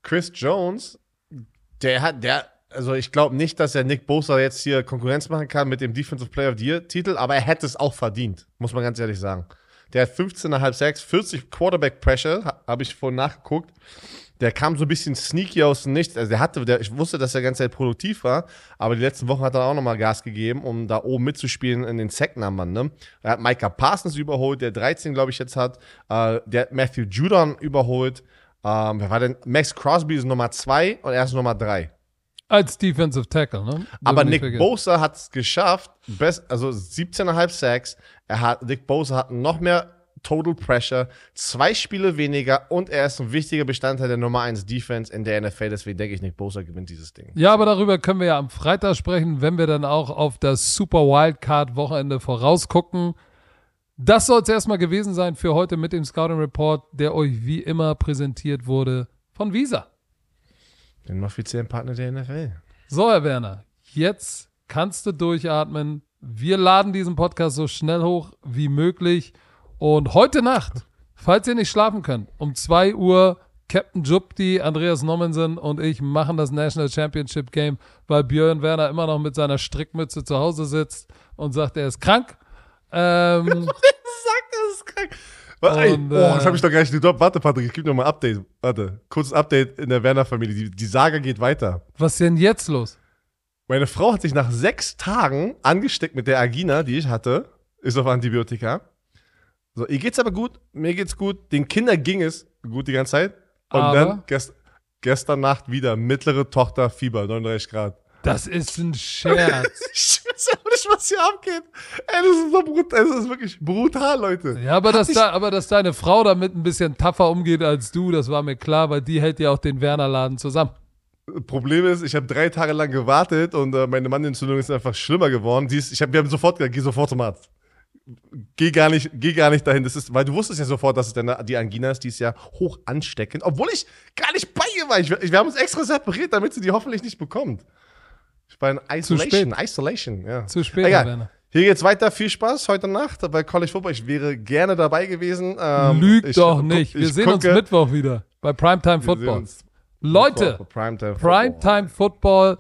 Chris Jones, der hat, der, also ich glaube nicht, dass er Nick Bosa jetzt hier Konkurrenz machen kann mit dem Defensive Player of the Year Titel, aber er hätte es auch verdient, muss man ganz ehrlich sagen. Der hat 15,5 Sacks, 40 Quarterback Pressure, ha- habe ich vorhin nachgeguckt. Der kam so ein bisschen sneaky aus dem Nichts. Also der hatte, der, ich wusste, dass er die ganze Zeit produktiv war, aber die letzten Wochen hat er auch nochmal Gas gegeben, um da oben mitzuspielen in den Sack-Numbern. Ne? Er hat Micah Parsons überholt, der 13, glaube ich, jetzt hat. Äh, der hat Matthew Judon überholt. Ähm, wer war denn? Max Crosby ist Nummer 2 und er ist Nummer 3. Als Defensive Tackle, ne? Aber Dürfen Nick vergessen. Bosa hat es geschafft, best, also 17,5 Sacks. Er hat, Nick Bosa hat noch mehr Total Pressure, zwei Spiele weniger und er ist ein wichtiger Bestandteil der Nummer 1 Defense in der NFL. Deswegen denke ich, Nick Bosa gewinnt dieses Ding. Ja, aber darüber können wir ja am Freitag sprechen, wenn wir dann auch auf das Super Wildcard Wochenende vorausgucken. Das soll es erstmal gewesen sein für heute mit dem Scouting Report, der euch wie immer präsentiert wurde von Visa. Den offiziellen Partner der NFL. So, Herr Werner, jetzt kannst du durchatmen. Wir laden diesen Podcast so schnell hoch wie möglich. Und heute Nacht, falls ihr nicht schlafen könnt, um 2 Uhr Captain Jupti, Andreas Nommensen und ich machen das National Championship Game, weil Björn Werner immer noch mit seiner Strickmütze zu Hause sitzt und sagt, er ist krank. Ähm, Sag, das ist krank. Warte, ey, Und, oh, äh, das habe ich doch gar nicht gedroppt. Warte, Patrick, ich gebe noch mal ein Update. Warte, kurzes Update in der Werner-Familie. Die, die Saga geht weiter. was ist denn jetzt los? Meine Frau hat sich nach sechs Tagen angesteckt mit der Agina, die ich hatte. Ist auf Antibiotika. So, ihr geht's aber gut, mir geht's gut. Den Kindern ging es gut die ganze Zeit. Und Aber? dann gest, gestern Nacht wieder mittlere Tochter Fieber, 39 Grad. Das ist ein Scherz. Ich weiß auch nicht, was hier abgeht. Ey, das ist so brutal, das ist wirklich brutal, Leute. Ja, aber dass, da, aber dass deine Frau damit ein bisschen tougher umgeht als du, das war mir klar, weil die hält ja auch den Werner-Laden zusammen. Problem ist, ich habe drei Tage lang gewartet und äh, meine Mandelentzündung ist einfach schlimmer geworden. Die ist, ich hab, wir haben sofort gesagt, geh sofort zum Arzt. Geh gar nicht, geh gar nicht dahin. Das ist, weil du wusstest ja sofort, dass es deine, die Angina ist, die ist ja hoch ansteckend, obwohl ich gar nicht bei ihr war. Ich, ich, wir haben uns extra separiert, damit sie die hoffentlich nicht bekommt. Ich war in Isolation. Isolation, ja. Zu spät, Egal. Werner. Hier geht's weiter. Viel Spaß heute Nacht bei College Football. Ich wäre gerne dabei gewesen. Ähm, Lüg ich, doch nicht. Wir sehen uns gucke- Mittwoch wieder bei Primetime Football. uns Leute, Primetime Football. Primetime Football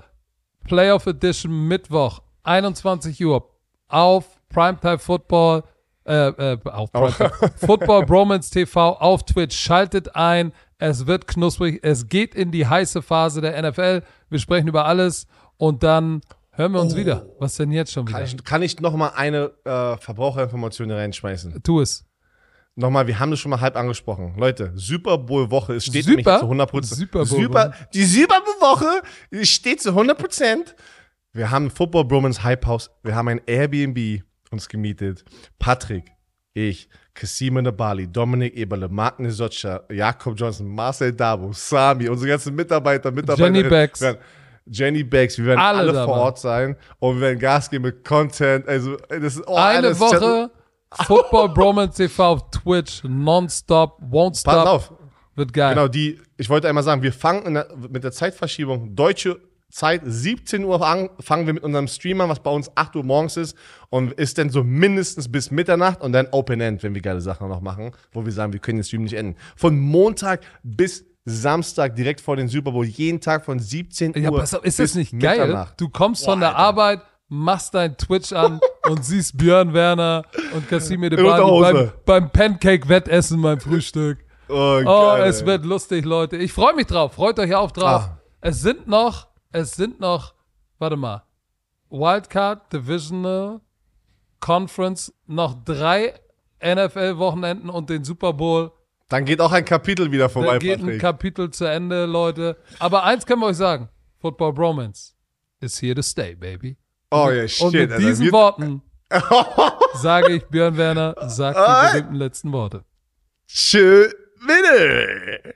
Playoff Edition Mittwoch, 21 Uhr auf Primetime Football, äh, äh, auf Primetime, Football Bromance TV auf Twitch. Schaltet ein, es wird knusprig, es geht in die heiße Phase der NFL. Wir sprechen über alles und dann hören wir uns wieder. Was denn jetzt schon wieder? Kann ich, kann ich noch mal eine äh, Verbraucherinformation hier reinschmeißen? Tu es. Nochmal, wir haben das schon mal halb angesprochen. Leute, Super Bowl Woche, es steht Super? nämlich zu 100 Prozent. Super Bowl Super, die Super Bowl Woche steht zu 100 Prozent. Wir haben Football Bromance Hype House, wir haben ein Airbnb uns gemietet. Patrick, ich, Kasim Nabali, Dominik Eberle, Mark Nisocha, Jakob Johnson, Marcel Dabo, Sami, unsere ganzen Mitarbeiter, Mitarbeiter. Jenny Becks. Jenny Becks, wir werden Alle alle, vor Ort sein und wir werden Gas geben mit Content. Also, das ist oh, Eine alles- Woche Football Bromance TV auf Twitch, nonstop, won't Pass stop. auf. Wird geil. Genau, die, ich wollte einmal sagen, wir fangen der, mit der Zeitverschiebung, deutsche Zeit, 17 Uhr an, fangen wir mit unserem Stream an, was bei uns 8 Uhr morgens ist und ist dann so mindestens bis Mitternacht und dann Open End, wenn wir geile Sachen noch machen, wo wir sagen, wir können den Stream nicht enden. Von Montag bis Samstag direkt vor den Super Bowl, jeden Tag von 17 Ja, Uhr auf, ist bis das nicht geil? Mitternacht. Du kommst von Boah, der Alter. Arbeit, machst dein Twitch an und siehst Björn Werner und Casimir de Bali beim, beim Pancake-Wettessen beim Frühstück. Oh, Oh, es wird lustig, Leute. Ich freue mich drauf. Freut euch auch drauf. Ah. Es sind noch, es sind noch, warte mal, Wildcard, Divisional, Conference, noch drei NFL-Wochenenden und den Super Bowl. Dann geht auch ein Kapitel wieder vorbei, geht ein Patrick. Kapitel zu Ende, Leute. Aber eins können wir euch sagen: Football Bromance is here to stay, baby. oh ja, shit. Und mit Alter. diesen Worten sage ich, Björn Werner, sagt die berühmten letzten Worte. Tschö, bitte.